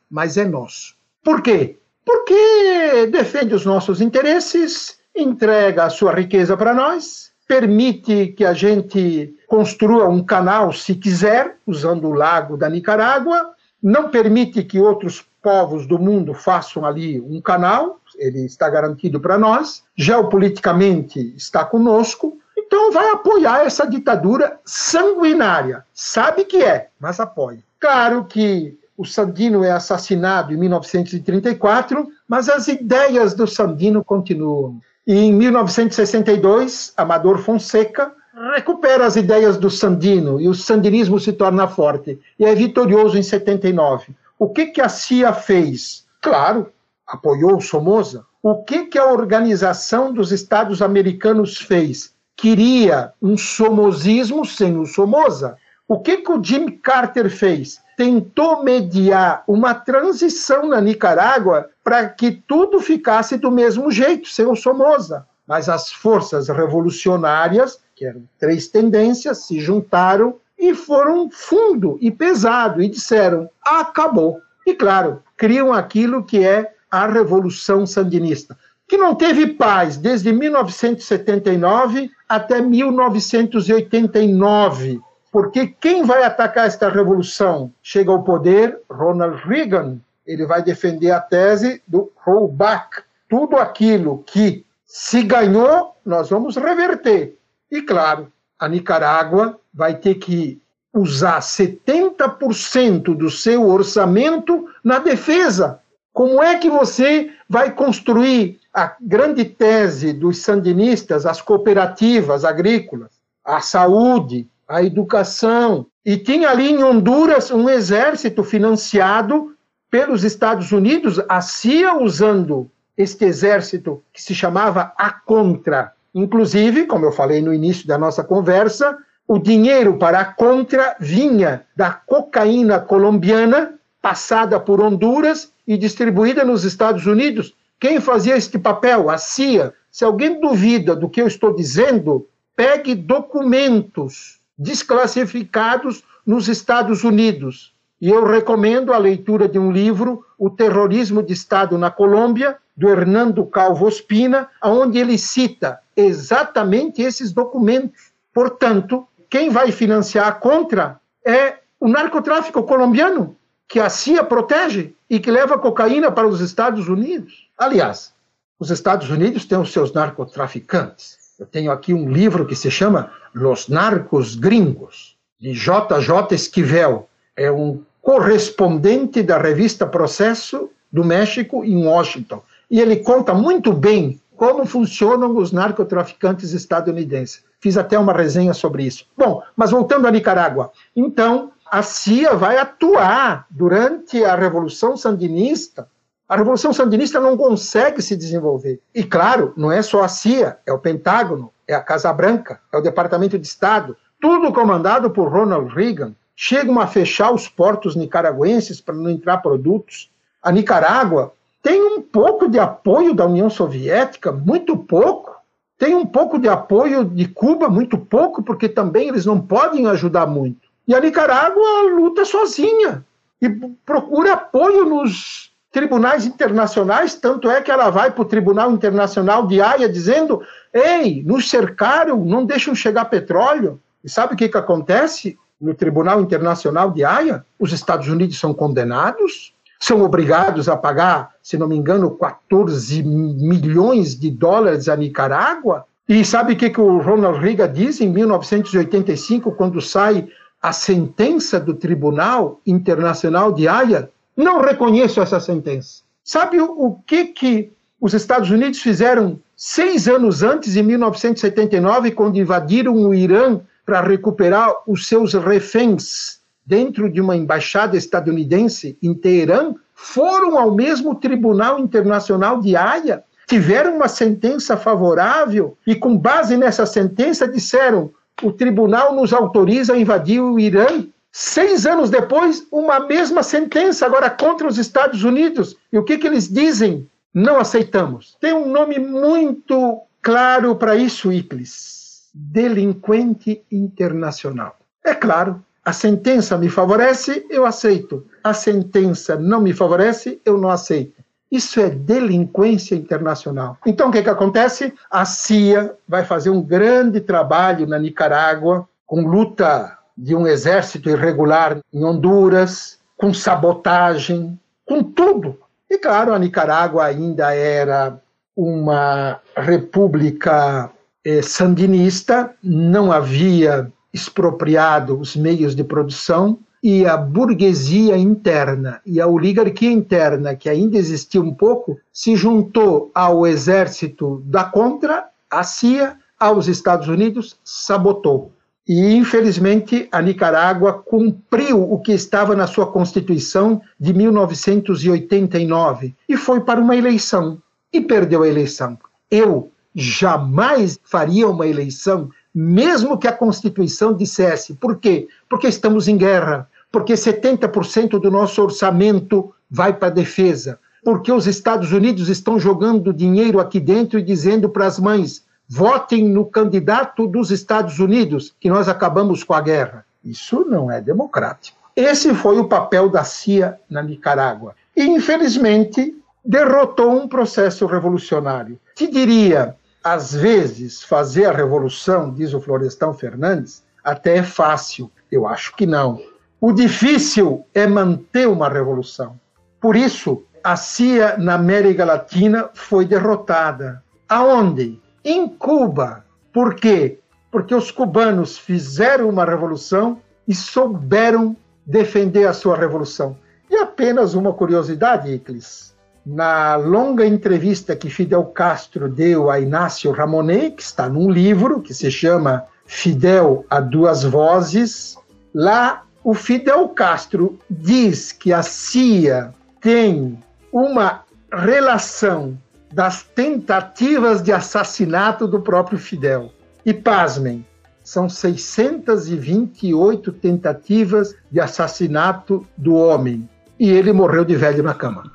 mas é nosso. Por quê? Porque defende os nossos interesses entrega a sua riqueza para nós, permite que a gente construa um canal, se quiser, usando o lago da Nicarágua, não permite que outros povos do mundo façam ali um canal, ele está garantido para nós, geopoliticamente está conosco, então vai apoiar essa ditadura sanguinária. Sabe que é, mas apoia. Claro que o Sandino é assassinado em 1934, mas as ideias do Sandino continuam. E em 1962, Amador Fonseca recupera as ideias do Sandino e o sandinismo se torna forte e é vitorioso em 79. O que, que a CIA fez? Claro, apoiou o Somoza. O que, que a Organização dos Estados Americanos fez? Queria um somozismo sem o Somoza. O que, que o Jimmy Carter fez? tentou mediar uma transição na Nicarágua para que tudo ficasse do mesmo jeito, sem o Somoza. Mas as forças revolucionárias, que eram três tendências, se juntaram e foram fundo e pesado e disseram: acabou. E claro, criam aquilo que é a Revolução Sandinista, que não teve paz desde 1979 até 1989 porque quem vai atacar esta revolução? Chega ao poder Ronald Reagan. Ele vai defender a tese do rollback. Tudo aquilo que Se ganhou, nós vamos reverter. E claro, a Nicarágua vai ter que usar 70% do seu orçamento na defesa. Como é que você vai construir a grande tese dos sandinistas, as cooperativas agrícolas, a saúde, a educação? E tinha ali em Honduras um exército financiado pelos Estados Unidos, a CIA usando este exército que se chamava a Contra. Inclusive, como eu falei no início da nossa conversa, o dinheiro para a Contra vinha da cocaína colombiana passada por Honduras e distribuída nos Estados Unidos. Quem fazia este papel? A CIA. Se alguém duvida do que eu estou dizendo, pegue documentos desclassificados nos Estados Unidos. E eu recomendo a leitura de um livro, O Terrorismo de Estado na Colômbia, do Hernando Calvo Ospina, onde ele cita exatamente esses documentos. Portanto, quem vai financiar contra é o narcotráfico colombiano, que a CIA protege e que leva cocaína para os Estados Unidos. Aliás, os Estados Unidos têm os seus narcotraficantes. Eu tenho aqui um livro que se chama Los Narcos Gringos, de JJ Esquivel. É um correspondente da revista Processo do México em Washington. E ele conta muito bem como funcionam os narcotraficantes estadunidenses. Fiz até uma resenha sobre isso. Bom, mas voltando à Nicarágua. Então, a CIA vai atuar durante a Revolução Sandinista. A Revolução Sandinista não consegue se desenvolver. E, claro, não é só a CIA, é o Pentágono, é a Casa Branca, é o Departamento de Estado, tudo comandado por Ronald Reagan, chegam a fechar os portos nicaragüenses para não entrar produtos. A Nicarágua tem um pouco de apoio da União Soviética, muito pouco. Tem um pouco de apoio de Cuba, muito pouco, porque também eles não podem ajudar muito. E a Nicarágua luta sozinha e procura apoio nos tribunais internacionais, tanto é que ela vai para o Tribunal Internacional de Haia dizendo: ei, nos cercaram, não deixam chegar petróleo. E sabe o que, que acontece? no Tribunal Internacional de Haia, os Estados Unidos são condenados, são obrigados a pagar, se não me engano, 14 milhões de dólares à Nicarágua. E sabe o que, que o Ronald Reagan diz em 1985, quando sai a sentença do Tribunal Internacional de Haia? Não reconheço essa sentença. Sabe o, que, que os Estados Unidos fizeram seis anos antes, em 1979, quando invadiram o Irã para recuperar os seus reféns dentro de uma embaixada estadunidense em Teherã foram ao mesmo Tribunal Internacional de Haia, tiveram uma sentença favorável e, com base nessa sentença, disseram: o tribunal nos autoriza a invadir o Irã. Seis anos depois, uma mesma sentença, agora contra os Estados Unidos. E o que, que eles dizem? Não aceitamos. Tem um nome muito claro para isso, Iclis delinquente internacional. É claro, a sentença me favorece, eu aceito. A sentença não me favorece, eu não aceito. Isso é delinquência internacional. Então, o que, que acontece? A CIA vai fazer um grande trabalho na Nicarágua, com luta de um exército irregular em Honduras, com sabotagem, com tudo. E, claro, a Nicarágua ainda era uma república eh, sandinista não havia expropriado os meios de produção e a burguesia interna e a oligarquia interna, que ainda existia um pouco, se juntou ao exército da contra, a CIA, aos Estados Unidos, sabotou. E, infelizmente, a Nicarágua cumpriu o que estava na sua Constituição de 1989 e foi para uma eleição e perdeu a eleição. Eu, jamais faria uma eleição, mesmo que a Constituição dissesse. Por quê? Porque estamos em guerra, porque 70% do nosso orçamento vai para a defesa, porque os Estados Unidos estão jogando dinheiro aqui dentro e dizendo para as mães: votem no candidato dos Estados Unidos, que nós acabamos com a guerra. Isso não é democrático. Esse foi o papel da CIA na Nicarágua. E, infelizmente, derrotou um processo revolucionário. Te diria, às vezes, fazer a revolução, diz o Florestão Fernandes, até é fácil. Eu acho que não. O difícil é manter uma revolução. Por isso, a CIA na América Latina foi derrotada. Aonde? Em Cuba. Por quê? Porque os cubanos fizeram uma revolução e souberam defender a sua revolução. E apenas uma curiosidade, Iclis. Na longa entrevista que Fidel Castro deu a Inácio Ramonet, que está num livro que se chama Fidel a Duas Vozes, lá o Fidel Castro diz que a CIA tem uma relação das tentativas de assassinato do próprio Fidel. E pasmem, são 628 tentativas de assassinato do homem. E ele morreu de velho na cama.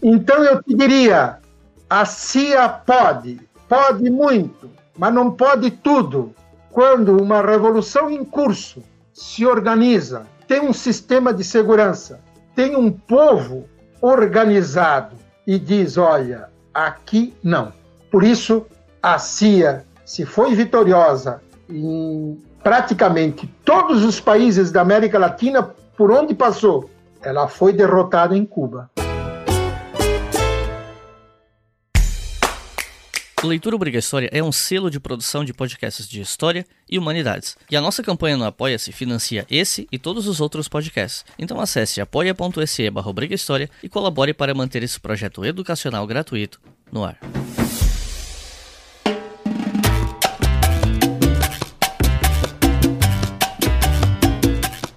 Então eu te diria: a CIA pode, pode muito, mas não pode tudo. Quando uma revolução em curso se organiza, tem um sistema de segurança, tem um povo organizado e diz: olha, aqui não. Por isso, a CIA, se foi vitoriosa em praticamente todos os países da América Latina por onde passou, ela foi derrotada em Cuba. O Leitura Obrigatória é um selo de produção de podcasts de história e humanidades. E a nossa campanha no Apoia-se financia esse e todos os outros podcasts. Então acesse apoia.se barra e colabore para manter esse projeto educacional gratuito no ar.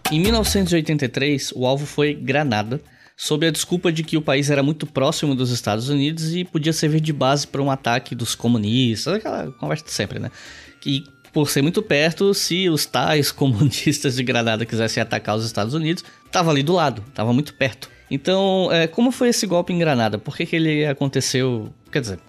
Em 1983, o alvo foi Granada, sob a desculpa de que o país era muito próximo dos Estados Unidos e podia servir de base para um ataque dos comunistas, aquela conversa de sempre, né? Que por ser muito perto, se os tais comunistas de Granada quisessem atacar os Estados Unidos, estava ali do lado, estava muito perto. Então, é, como foi esse golpe em Granada? Por que, que ele aconteceu? Quer dizer,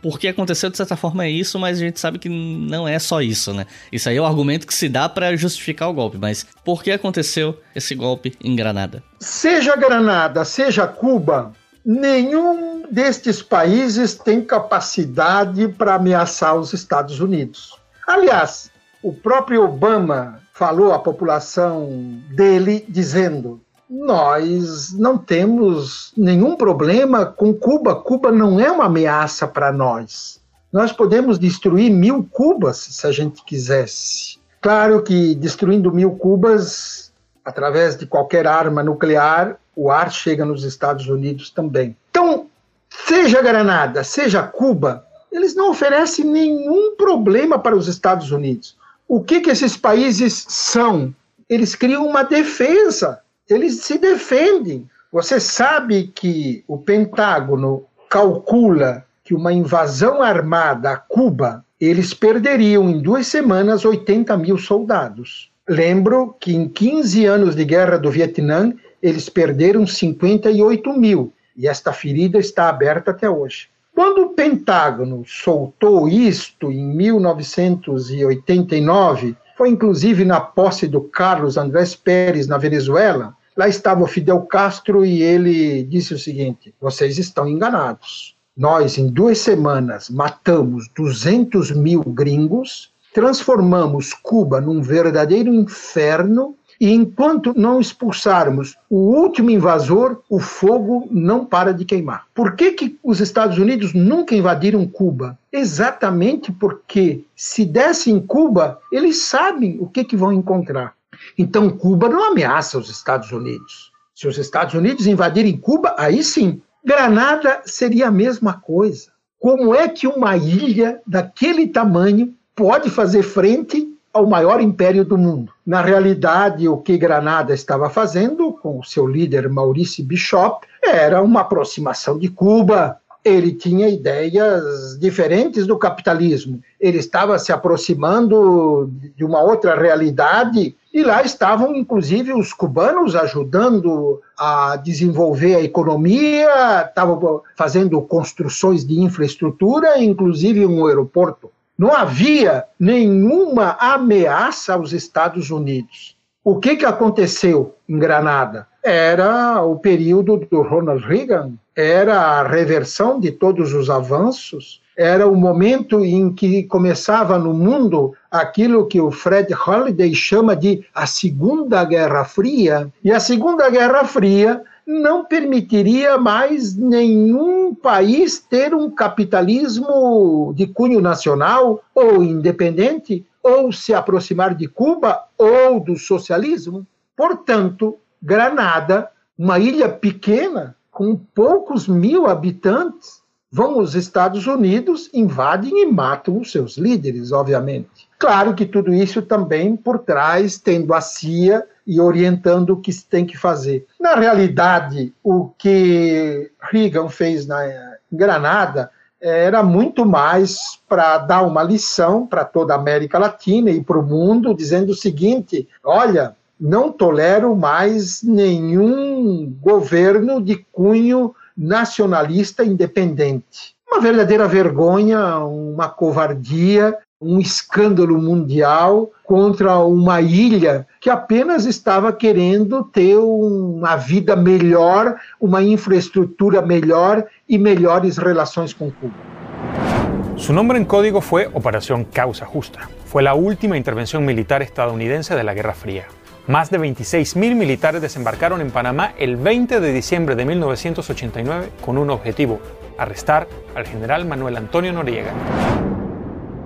por que aconteceu de certa forma é isso, mas a gente sabe que não é só isso, né? Isso aí é o argumento que se dá para justificar o golpe, mas por que aconteceu esse golpe em Granada? Seja Granada, seja Cuba, nenhum destes países tem capacidade para ameaçar os Estados Unidos. Aliás, o próprio Obama falou à população dele dizendo: nós não temos nenhum problema com Cuba. Cuba não é uma ameaça para nós. Nós podemos destruir mil Cubas se a gente quisesse. Claro que destruindo mil Cubas, através de qualquer arma nuclear, o ar chega nos Estados Unidos também. Então, seja Granada, seja Cuba, eles não oferecem nenhum problema para os Estados Unidos. O que, que esses países são? Eles criam uma defesa eles se defendem. Você sabe que o Pentágono calcula que uma invasão armada a Cuba, eles perderiam em duas semanas 80 mil soldados. Lembro que em 15 anos de guerra do Vietnã, eles perderam 58 mil, e esta ferida está aberta até hoje. Quando o Pentágono soltou isto em 1989, foi inclusive na posse do Carlos Andrés Pérez na Venezuela. Lá estava o Fidel Castro e ele disse o seguinte: vocês estão enganados. Nós, em duas semanas, matamos 200 mil gringos, transformamos Cuba num verdadeiro inferno e enquanto não expulsarmos o último invasor, o fogo não para de queimar. Por que, que os Estados Unidos nunca invadiram Cuba? Exatamente porque se dessem Cuba, eles sabem o que, que vão encontrar. Então, Cuba não ameaça os Estados Unidos. Se os Estados Unidos invadirem Cuba, aí sim. Granada seria a mesma coisa. Como é que uma ilha daquele tamanho pode fazer frente ao maior império do mundo. Na realidade, o que Granada estava fazendo, com o seu líder Maurício Bishop, era uma aproximação de Cuba. Ele tinha ideias diferentes do capitalismo. Ele estava se aproximando de uma outra realidade e lá estavam, inclusive, os cubanos ajudando a desenvolver a economia, estavam fazendo construções de infraestrutura, inclusive um aeroporto. Não havia nenhuma ameaça aos Estados Unidos. O que, que aconteceu em Granada? Era o período do Ronald Reagan, era a reversão de todos os avanços, era o momento em que começava no mundo aquilo que o Fred Holliday chama de a Segunda Guerra Fria. E a Segunda Guerra Fria não permitiria mais nenhum país ter um capitalismo de cunho nacional ou independente, ou se aproximar de Cuba ou do socialismo. Portanto, Granada, uma ilha pequena, com poucos mil habitantes, vão os Estados Unidos, invadem e matam os seus líderes, obviamente. Claro que tudo isso também por trás, tendo a CIA e orientando o que se tem que fazer. Na realidade, o que Reagan fez na Granada era muito mais para dar uma lição para toda a América Latina e para o mundo, dizendo o seguinte: olha, não tolero mais nenhum governo de cunho nacionalista independente. Uma verdadeira vergonha, uma covardia, um escândalo mundial contra uma ilha que apenas estava querendo ter uma vida melhor, uma infraestrutura melhor e melhores relações com Cuba. Su nombre en código fue Operación Causa Justa. Fue la última intervención militar estadounidense de la Guerra Fría. Más de 26.000 militares desembarcaron en Panamá el 20 de diciembre de 1989 con un objetivo, arrestar al general Manuel Antonio Noriega.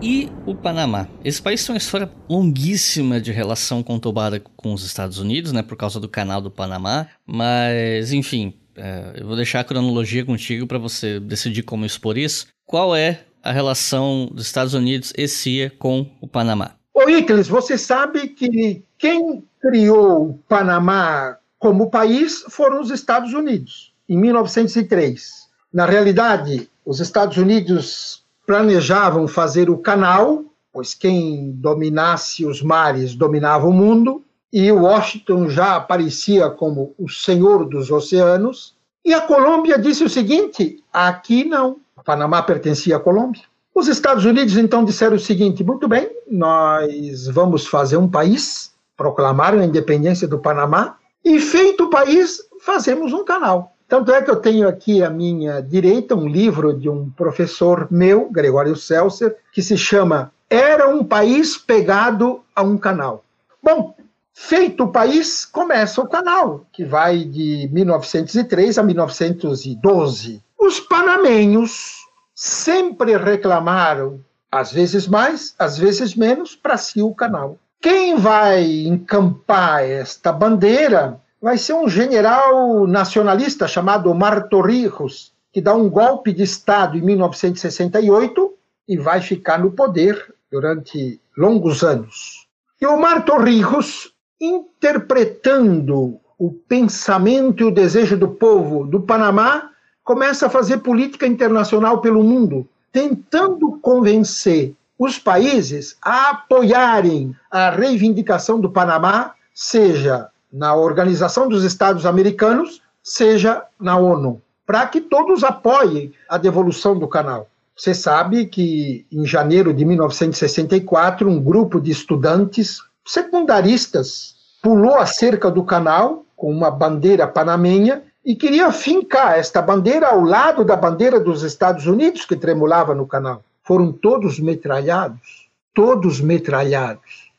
E o Panamá? Esse país tem uma história longuíssima de relação conturbada com os Estados Unidos, né, por causa do canal do Panamá, mas enfim, é, eu vou deixar a cronologia contigo para você decidir como expor isso. Qual é a relação dos Estados Unidos e CIA com o Panamá? Ô Icles, você sabe que quem criou o Panamá como país foram os Estados Unidos, em 1903. Na realidade, os Estados Unidos planejavam fazer o canal, pois quem dominasse os mares dominava o mundo, e Washington já aparecia como o senhor dos oceanos. E a Colômbia disse o seguinte: aqui não. O Panamá pertencia à Colômbia. Os Estados Unidos então disseram o seguinte: muito bem, nós vamos fazer um país, proclamaram a independência do Panamá, e feito o país, fazemos um canal. Tanto é que eu tenho aqui à minha direita um livro de um professor meu, Gregório Seltzer, que se chama Era um País Pegado a um Canal. Bom, feito o país, começa o canal, que vai de 1903 a 1912. Os panamenhos sempre reclamaram, às vezes mais, às vezes menos, para si o canal. Quem vai encampar esta bandeira vai ser um general nacionalista chamado Omar Torrijos, que dá um golpe de Estado em 1968 e vai ficar no poder durante longos anos. E Omar Torrijos, interpretando o pensamento e o desejo do povo do Panamá, começa a fazer política internacional pelo mundo, tentando convencer os países a apoiarem a reivindicação do Panamá, seja na Organização dos Estados Americanos, seja na ONU, para que todos apoiem a devolução do canal. Você sabe que em janeiro de 1964, um grupo de estudantes secundaristas pulou a cerca do canal com uma bandeira panamenha e queria fincar esta bandeira ao lado da bandeira dos Estados Unidos que tremulava no canal. Foram todos metralhados, todos metralhados.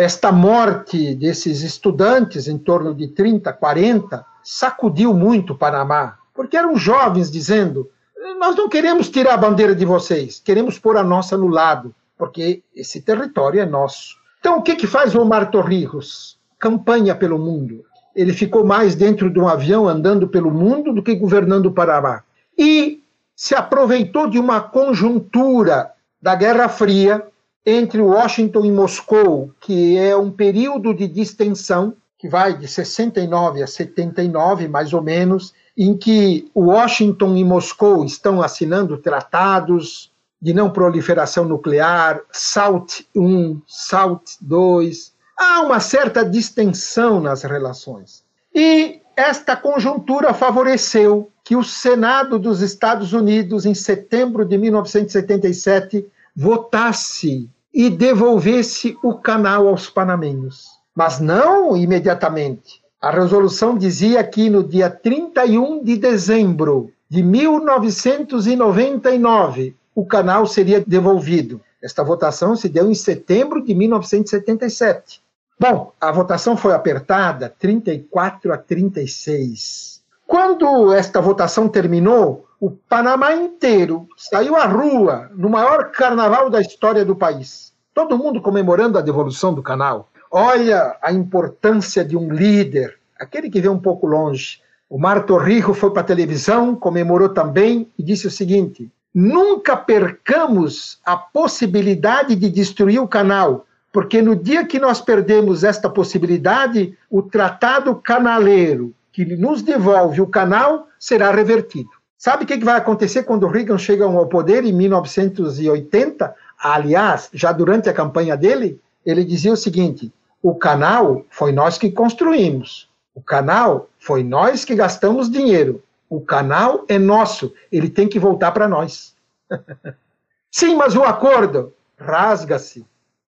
Esta morte desses estudantes, em torno de 30, 40, sacudiu muito o Panamá, porque eram jovens dizendo: Nós não queremos tirar a bandeira de vocês, queremos pôr a nossa no lado, porque esse território é nosso. Então, o que, que faz o Omar Torrijos? Campanha pelo mundo ele ficou mais dentro de um avião andando pelo mundo do que governando o Paraná. E se aproveitou de uma conjuntura da Guerra Fria entre Washington e Moscou, que é um período de distensão que vai de 69 a 79, mais ou menos, em que Washington e Moscou estão assinando tratados de não proliferação nuclear, SALT I, SALT II, há uma certa distensão nas relações. E esta conjuntura favoreceu que o Senado dos Estados Unidos, em setembro de 1977, votasse e devolvesse o canal aos panamenhos. Mas não imediatamente. A resolução dizia que no dia 31 de dezembro de 1999 o canal seria devolvido. Esta votação se deu em setembro de 1977. Bom, a votação foi apertada 34 a 36. Quando esta votação terminou, o Panamá inteiro saiu à rua no maior carnaval da história do país. Todo mundo comemorando a devolução do canal. Olha a importância de um líder, aquele que vê um pouco longe. O Mar Torrijo foi para a televisão, comemorou também e disse o seguinte: nunca percamos a possibilidade de destruir o canal, porque no dia que nós perdemos esta possibilidade, o tratado canaleiro que nos devolve o canal será revertido. Sabe o que vai acontecer quando Reagan chega ao poder em 1980? Aliás, já durante a campanha dele, ele dizia o seguinte: o canal foi nós que construímos, o canal foi nós que gastamos dinheiro, o canal é nosso, ele tem que voltar para nós. Sim, mas o acordo rasga-se.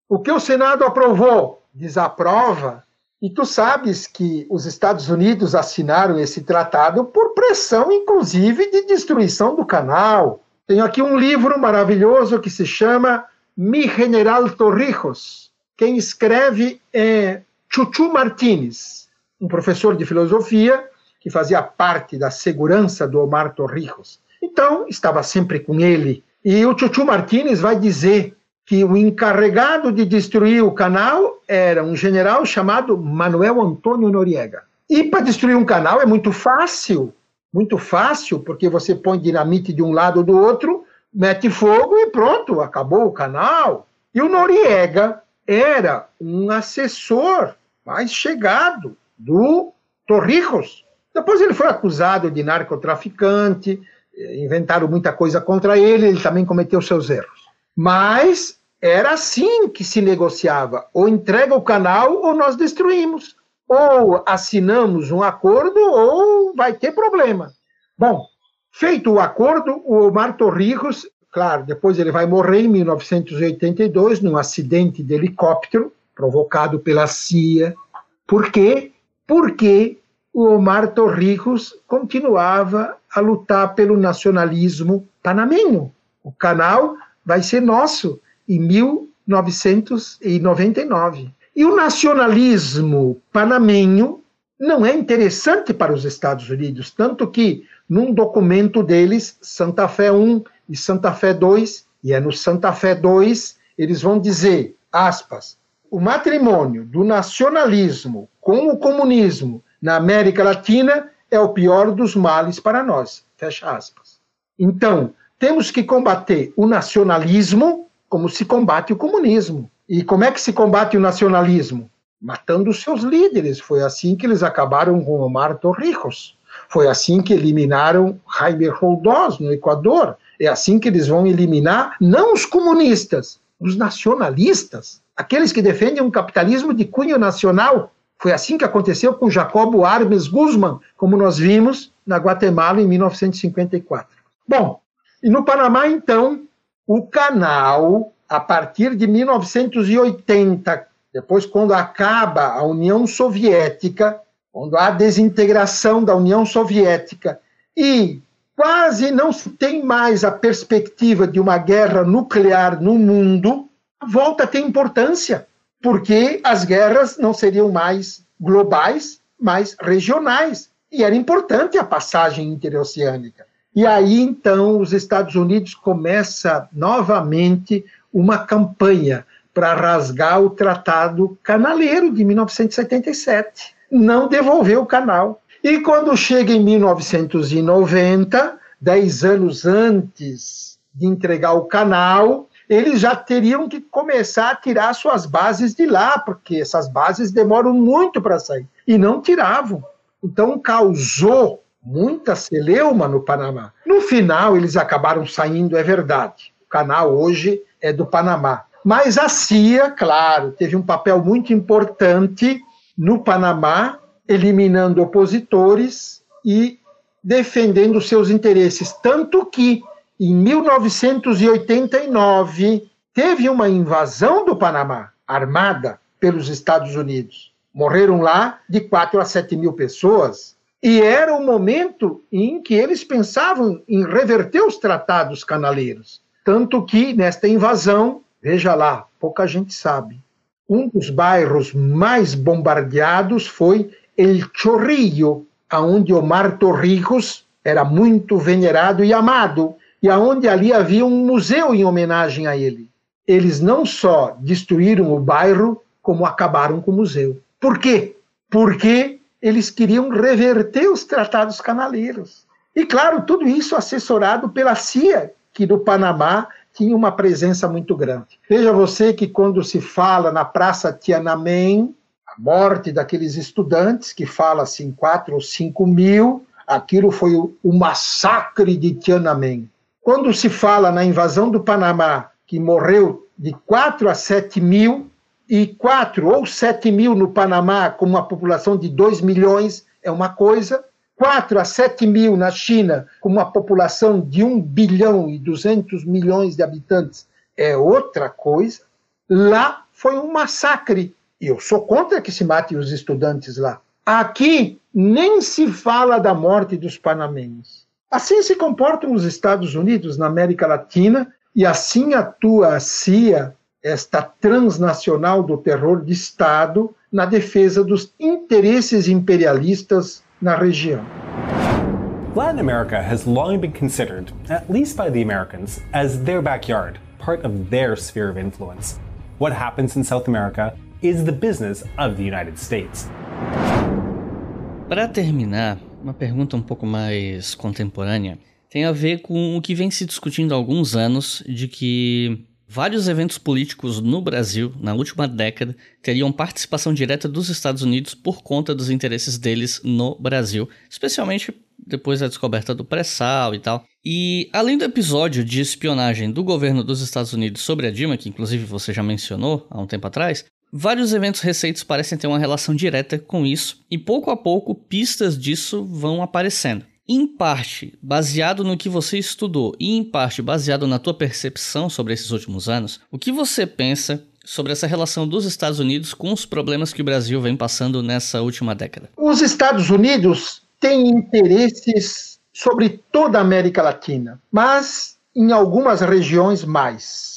O que o Senado aprovou desaprova. E tu sabes que os Estados Unidos assinaram esse tratado por pressão, inclusive, de destruição do canal. Tenho aqui um livro maravilhoso que se chama Mi General Torrijos. Quem escreve é Chuchu Martínez, um professor de filosofia que fazia parte da segurança do Omar Torrijos. Então, estava sempre com ele. E o Chuchu Martínez vai dizer que o encarregado de destruir o canal era um general chamado Manuel Antônio Noriega. E para destruir um canal é muito fácil, muito fácil, porque você põe dinamite de um lado ou do outro, mete fogo e pronto, acabou o canal. E o Noriega era um assessor mais chegado do Torrijos. Depois ele foi acusado de narcotraficante, inventaram muita coisa contra ele, ele também cometeu seus erros. Mas era assim que se negociava: ou entrega o canal ou nós destruímos. Ou assinamos um acordo ou vai ter problema. Bom, feito o acordo, o Omar Torrijos, claro, depois ele vai morrer em 1982 num acidente de helicóptero provocado pela CIA. Por quê? Porque o Omar Torrijos continuava a lutar pelo nacionalismo panamenho. O canal vai ser nosso em 1999. E o nacionalismo panamenho não é interessante para os Estados Unidos, tanto que num documento deles, Santa Fé 1 e Santa Fé 2, e é no Santa Fé 2, eles vão dizer, aspas, o matrimônio do nacionalismo com o comunismo na América Latina é o pior dos males para nós. Fecha aspas. Então, temos que combater o nacionalismo como se combate o comunismo. E como é que se combate o nacionalismo? Matando seus líderes. Foi assim que eles acabaram com Omar Torrijos. Foi assim que eliminaram Jaime Roldós no Equador. É assim que eles vão eliminar não os comunistas, os nacionalistas, aqueles que defendem um capitalismo de cunho nacional foi assim que aconteceu com Jacobo Armes Guzman, como nós vimos na Guatemala em 1954. Bom, e no Panamá, então, o canal, a partir de 1980, depois, quando acaba a União Soviética, quando há a desintegração da União Soviética e quase não se tem mais a perspectiva de uma guerra nuclear no mundo, volta a ter importância porque as guerras não seriam mais globais, mas regionais. E era importante a passagem interoceânica. E aí, então, os Estados Unidos começa novamente uma campanha para rasgar o Tratado Canaleiro de 1977. Não devolveu o canal. E quando chega em 1990, dez anos antes de entregar o canal, eles já teriam que começar a tirar suas bases de lá, porque essas bases demoram muito para sair. E não tiravam. Então causou muita celeuma no Panamá. No final, eles acabaram saindo, é verdade. O canal hoje é do Panamá. Mas a CIA, claro, teve um papel muito importante no Panamá, eliminando opositores e defendendo seus interesses. Tanto que em 1989, teve uma invasão do Panamá, armada pelos Estados Unidos. Morreram lá de 4 a 7 mil pessoas. E era o momento em que eles pensavam em reverter os tratados canaleiros. Tanto que, nesta invasão, veja lá, pouca gente sabe, um dos bairros mais bombardeados foi El Chorrillo, aonde Omar Torrijos era muito venerado e amado, e aonde ali havia um museu em homenagem a ele. Eles não só destruíram o bairro, como acabaram com o museu. Por quê? Porque eles queriam reverter os tratados canaleiros. E claro, tudo isso assessorado pela CIA, que no Panamá tinha uma presença muito grande. Veja você que quando se fala na Praça Tiananmen, a morte daqueles estudantes, que fala assim, 4 ou 5 mil, aquilo foi o, o massacre de Tiananmen. Quando se fala na invasão do Panamá, que morreu de 4 a 7 mil, e 4 ou 7 mil no Panamá, com uma população de 2 milhões, é uma coisa, 4 a 7 mil na China, com uma população de 1 bilhão e 200 milhões de habitantes, é outra coisa. Lá foi um massacre. E eu sou contra que se matem os estudantes lá. Aqui nem se fala da morte dos panamenhos. Assim se comportam os Estados Unidos na América Latina e assim atua a CIA, esta transnacional do terror de Estado, na defesa dos interesses imperialistas na região. Latin America has long been considered, at least by the Americans, as their backyard, part of their sphere of influence. What happens in South America is the business of the United States. Para terminar, uma pergunta um pouco mais contemporânea tem a ver com o que vem se discutindo há alguns anos de que Vários eventos políticos no Brasil, na última década, teriam participação direta dos Estados Unidos por conta dos interesses deles no Brasil, especialmente depois da descoberta do pré-sal e tal. E além do episódio de espionagem do governo dos Estados Unidos sobre a Dilma, que inclusive você já mencionou há um tempo atrás, vários eventos recentes parecem ter uma relação direta com isso, e pouco a pouco pistas disso vão aparecendo em parte baseado no que você estudou e em parte baseado na tua percepção sobre esses últimos anos, o que você pensa sobre essa relação dos Estados Unidos com os problemas que o Brasil vem passando nessa última década? Os Estados Unidos têm interesses sobre toda a América Latina, mas em algumas regiões mais.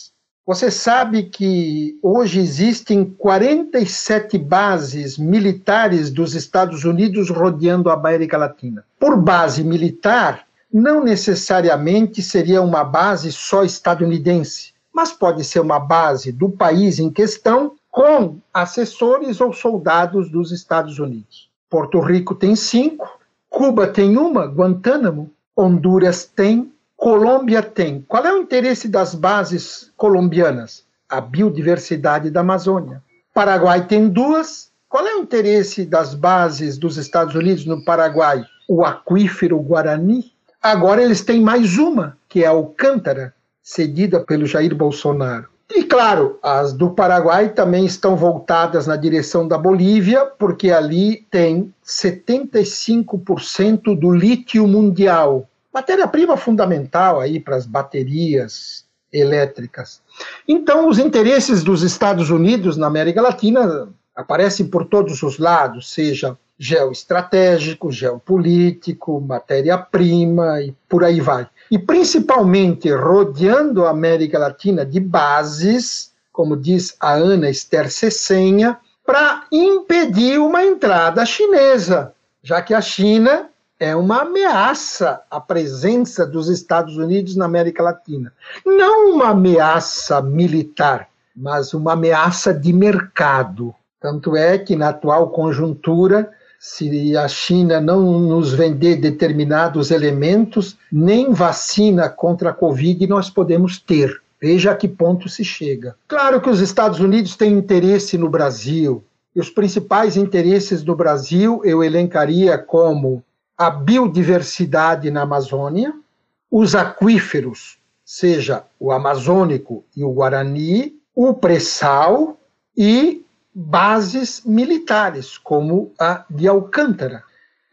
Você sabe que hoje existem 47 bases militares dos Estados Unidos rodeando a América Latina. Por base militar, não necessariamente seria uma base só estadunidense, mas pode ser uma base do país em questão com assessores ou soldados dos Estados Unidos. Porto Rico tem cinco, Cuba tem uma, Guantánamo, Honduras tem, Colômbia tem. Qual é o interesse das bases colombianas? A biodiversidade da Amazônia. Paraguai tem duas. Qual é o interesse das bases dos Estados Unidos no Paraguai? O aquífero Guarani. Agora eles têm mais uma, que é a Alcântara, cedida pelo Jair Bolsonaro. E claro, as do Paraguai também estão voltadas na direção da Bolívia, porque ali tem 75% do lítio mundial matéria-prima fundamental aí para as baterias elétricas. Então, os interesses dos Estados Unidos na América Latina aparecem por todos os lados, seja geoestratégico, geopolítico, matéria-prima e por aí vai. E principalmente rodeando a América Latina de bases, como diz a Ana Esther Cessenha, para impedir uma entrada chinesa, já que a China é uma ameaça à presença dos Estados Unidos na América Latina. Não uma ameaça militar, mas uma ameaça de mercado. Tanto é que, na atual conjuntura, se a China não nos vender determinados elementos, nem vacina contra a Covid nós podemos ter. Veja a que ponto se chega. Claro que os Estados Unidos têm interesse no Brasil. E os principais interesses do Brasil eu elencaria como a biodiversidade na Amazônia, os aquíferos, seja o amazônico e o guarani, o pré-sal e bases militares, como a de Alcântara.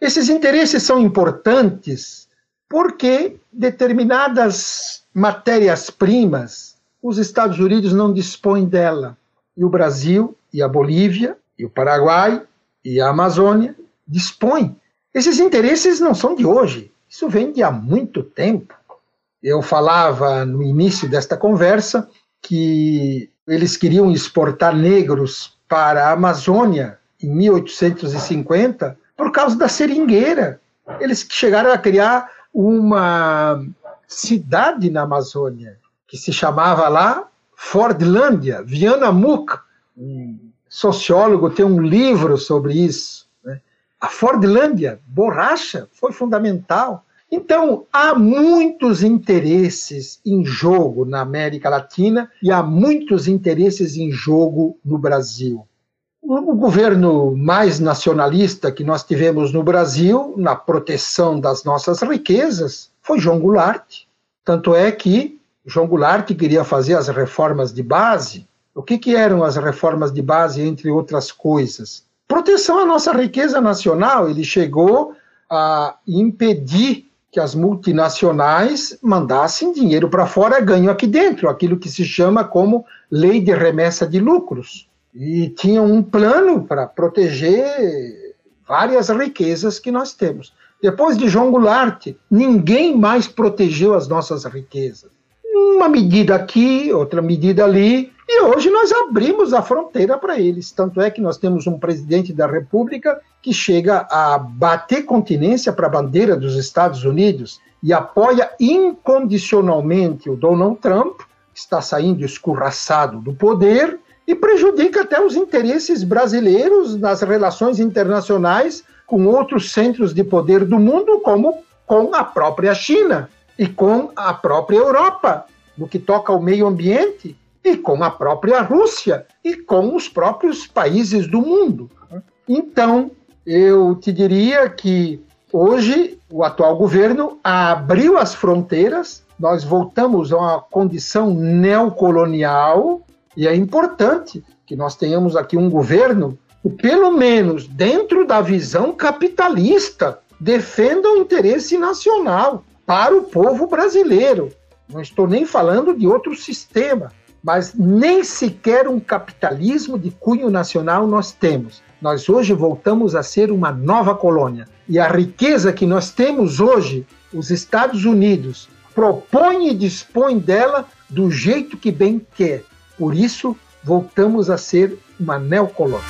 Esses interesses são importantes porque determinadas matérias-primas os Estados Unidos não dispõem dela. E o Brasil, e a Bolívia, e o Paraguai, e a Amazônia dispõem esses interesses não são de hoje, isso vem de há muito tempo. Eu falava no início desta conversa que eles queriam exportar negros para a Amazônia em 1850, por causa da seringueira. Eles chegaram a criar uma cidade na Amazônia, que se chamava lá Fordlândia. Viana Muck, um sociólogo, tem um livro sobre isso. A Fordlândia, borracha, foi fundamental. Então, há muitos interesses em jogo na América Latina e há muitos interesses em jogo no Brasil. O governo mais nacionalista que nós tivemos no Brasil, na proteção das nossas riquezas, foi João Goulart. Tanto é que João Goulart queria fazer as reformas de base. O que, que eram as reformas de base, entre outras coisas? Proteção à nossa riqueza nacional. Ele chegou a impedir que as multinacionais mandassem dinheiro para fora, ganho aqui dentro, aquilo que se chama como lei de remessa de lucros. E tinha um plano para proteger várias riquezas que nós temos. Depois de João Goulart, ninguém mais protegeu as nossas riquezas. Uma medida aqui, outra medida ali, e hoje nós abrimos a fronteira para eles. Tanto é que nós temos um presidente da República que chega a bater continência para a bandeira dos Estados Unidos e apoia incondicionalmente o Donald Trump, que está saindo escorraçado do poder e prejudica até os interesses brasileiros nas relações internacionais com outros centros de poder do mundo, como com a própria China e com a própria Europa, no que toca ao meio ambiente, e com a própria Rússia e com os próprios países do mundo. Então, eu te diria que hoje o atual governo abriu as fronteiras, nós voltamos a uma condição neocolonial e é importante que nós tenhamos aqui um governo pelo menos dentro da visão capitalista, defenda o interesse nacional para o povo brasileiro. Não estou nem falando de outro sistema, mas nem sequer um capitalismo de cunho nacional nós temos. Nós hoje voltamos a ser uma nova colônia. E a riqueza que nós temos hoje, os Estados Unidos propõe e dispõe dela do jeito que bem quer. Por isso, voltamos a ser uma neocolônia.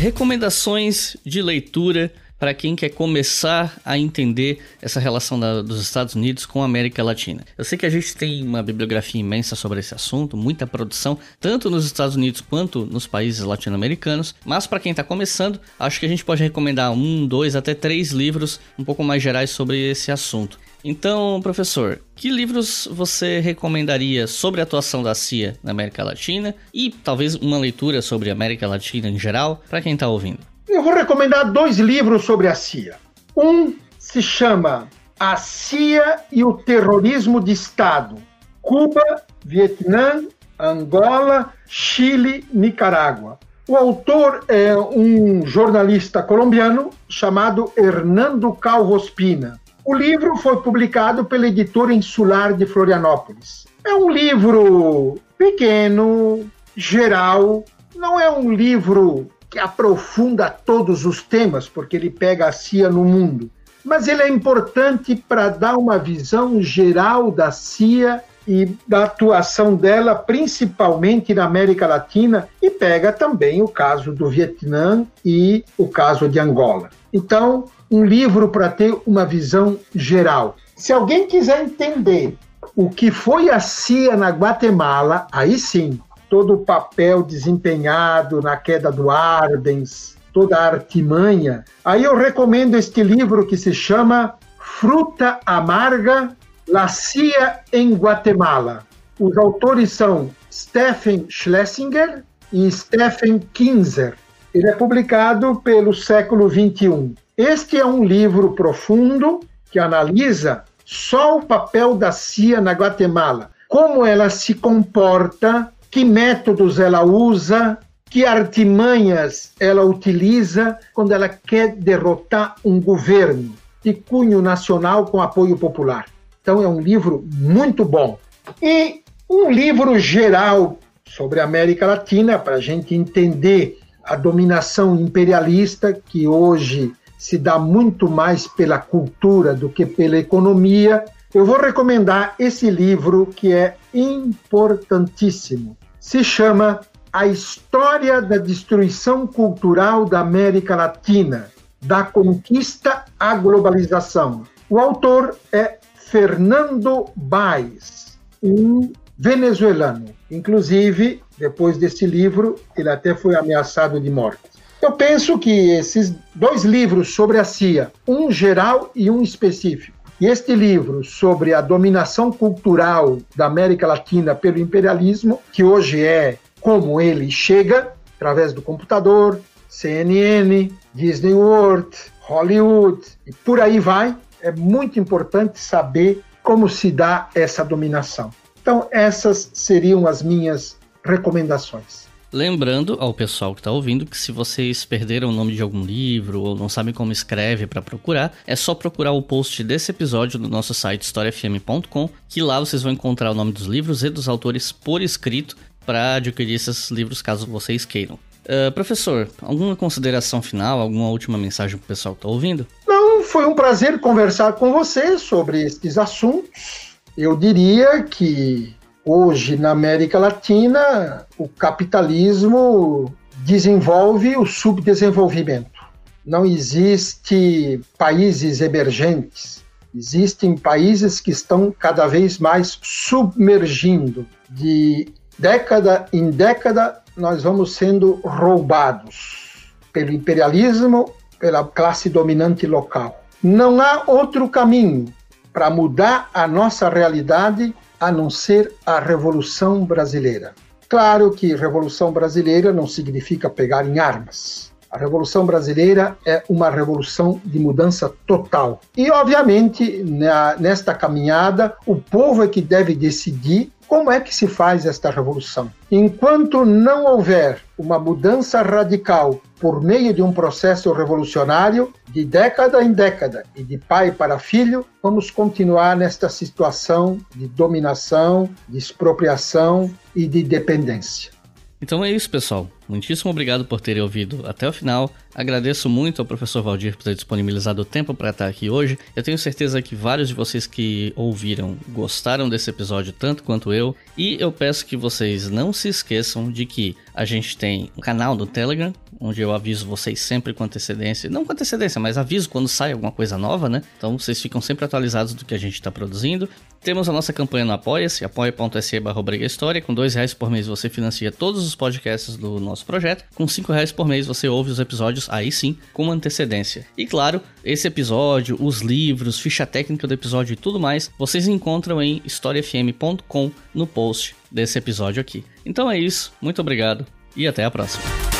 Recomendações de leitura para quem quer começar a entender essa relação da, dos Estados Unidos com a América Latina. Eu sei que a gente tem uma bibliografia imensa sobre esse assunto, muita produção, tanto nos Estados Unidos quanto nos países latino-americanos, mas para quem está começando, acho que a gente pode recomendar um, dois, até três livros um pouco mais gerais sobre esse assunto. Então, professor, que livros você recomendaria sobre a atuação da CIA na América Latina e talvez uma leitura sobre a América Latina em geral para quem está ouvindo? Eu vou recomendar dois livros sobre a CIA. Um se chama A CIA e o Terrorismo de Estado: Cuba, Vietnã, Angola, Chile, Nicarágua. O autor é um jornalista colombiano chamado Hernando Calvospina. O livro foi publicado pela editora Insular de Florianópolis. É um livro pequeno, geral, não é um livro que aprofunda todos os temas, porque ele pega a CIA no mundo. Mas ele é importante para dar uma visão geral da CIA e da atuação dela, principalmente na América Latina, e pega também o caso do Vietnã e o caso de Angola. Então, um livro para ter uma visão geral. Se alguém quiser entender o que foi a CIA na Guatemala, aí sim, todo o papel desempenhado na queda do Ardens, toda a artimanha. Aí eu recomendo este livro que se chama Fruta Amarga, La CIA em Guatemala. Os autores são Stephen Schlesinger e Stephen Kinzer. Ele é publicado pelo século XXI. Este é um livro profundo que analisa só o papel da CIA na Guatemala, como ela se comporta que métodos ela usa, que artimanhas ela utiliza quando ela quer derrotar um governo de cunho nacional com apoio popular. Então é um livro muito bom. E um livro geral sobre a América Latina, para a gente entender a dominação imperialista que hoje se dá muito mais pela cultura do que pela economia, eu vou recomendar esse livro que é importantíssimo. Se chama A História da Destruição Cultural da América Latina, da Conquista à Globalização. O autor é Fernando Baez, um venezuelano. Inclusive, depois desse livro, ele até foi ameaçado de morte. Eu penso que esses dois livros sobre a CIA, um geral e um específico, e este livro sobre a dominação cultural da América Latina pelo imperialismo, que hoje é como ele chega, através do computador, CNN, Disney World, Hollywood e por aí vai, é muito importante saber como se dá essa dominação. Então, essas seriam as minhas recomendações. Lembrando ao pessoal que está ouvindo que se vocês perderam o nome de algum livro ou não sabem como escreve para procurar, é só procurar o post desse episódio no nosso site historiafm.com, que lá vocês vão encontrar o nome dos livros e dos autores por escrito para adquirir esses livros caso vocês queiram. Uh, professor, alguma consideração final, alguma última mensagem para o pessoal que está ouvindo? Não, foi um prazer conversar com você sobre estes assuntos. Eu diria que Hoje, na América Latina, o capitalismo desenvolve o subdesenvolvimento. Não existe países emergentes. Existem países que estão cada vez mais submergindo. De década em década, nós vamos sendo roubados pelo imperialismo, pela classe dominante local. Não há outro caminho para mudar a nossa realidade a não ser a Revolução Brasileira. Claro que Revolução Brasileira não significa pegar em armas. A Revolução Brasileira é uma revolução de mudança total. E, obviamente, na, nesta caminhada, o povo é que deve decidir como é que se faz esta revolução? Enquanto não houver uma mudança radical por meio de um processo revolucionário, de década em década e de pai para filho, vamos continuar nesta situação de dominação, de expropriação e de dependência. Então é isso, pessoal. Muitíssimo obrigado por terem ouvido até o final. Agradeço muito ao professor Valdir por ter disponibilizado o tempo para estar aqui hoje. Eu tenho certeza que vários de vocês que ouviram gostaram desse episódio tanto quanto eu. E eu peço que vocês não se esqueçam de que a gente tem um canal no Telegram, onde eu aviso vocês sempre com antecedência. Não com antecedência, mas aviso quando sai alguma coisa nova, né? Então vocês ficam sempre atualizados do que a gente está produzindo. Temos a nossa campanha no Apoia-se, apoia.se barra História. Com dois reais por mês você financia todos os podcasts do nosso projeto. Com cinco reais por mês você ouve os episódios, aí sim, com antecedência. E claro, esse episódio, os livros, ficha técnica do episódio e tudo mais, vocês encontram em historiafm.com no post desse episódio aqui. Então é isso, muito obrigado e até a próxima.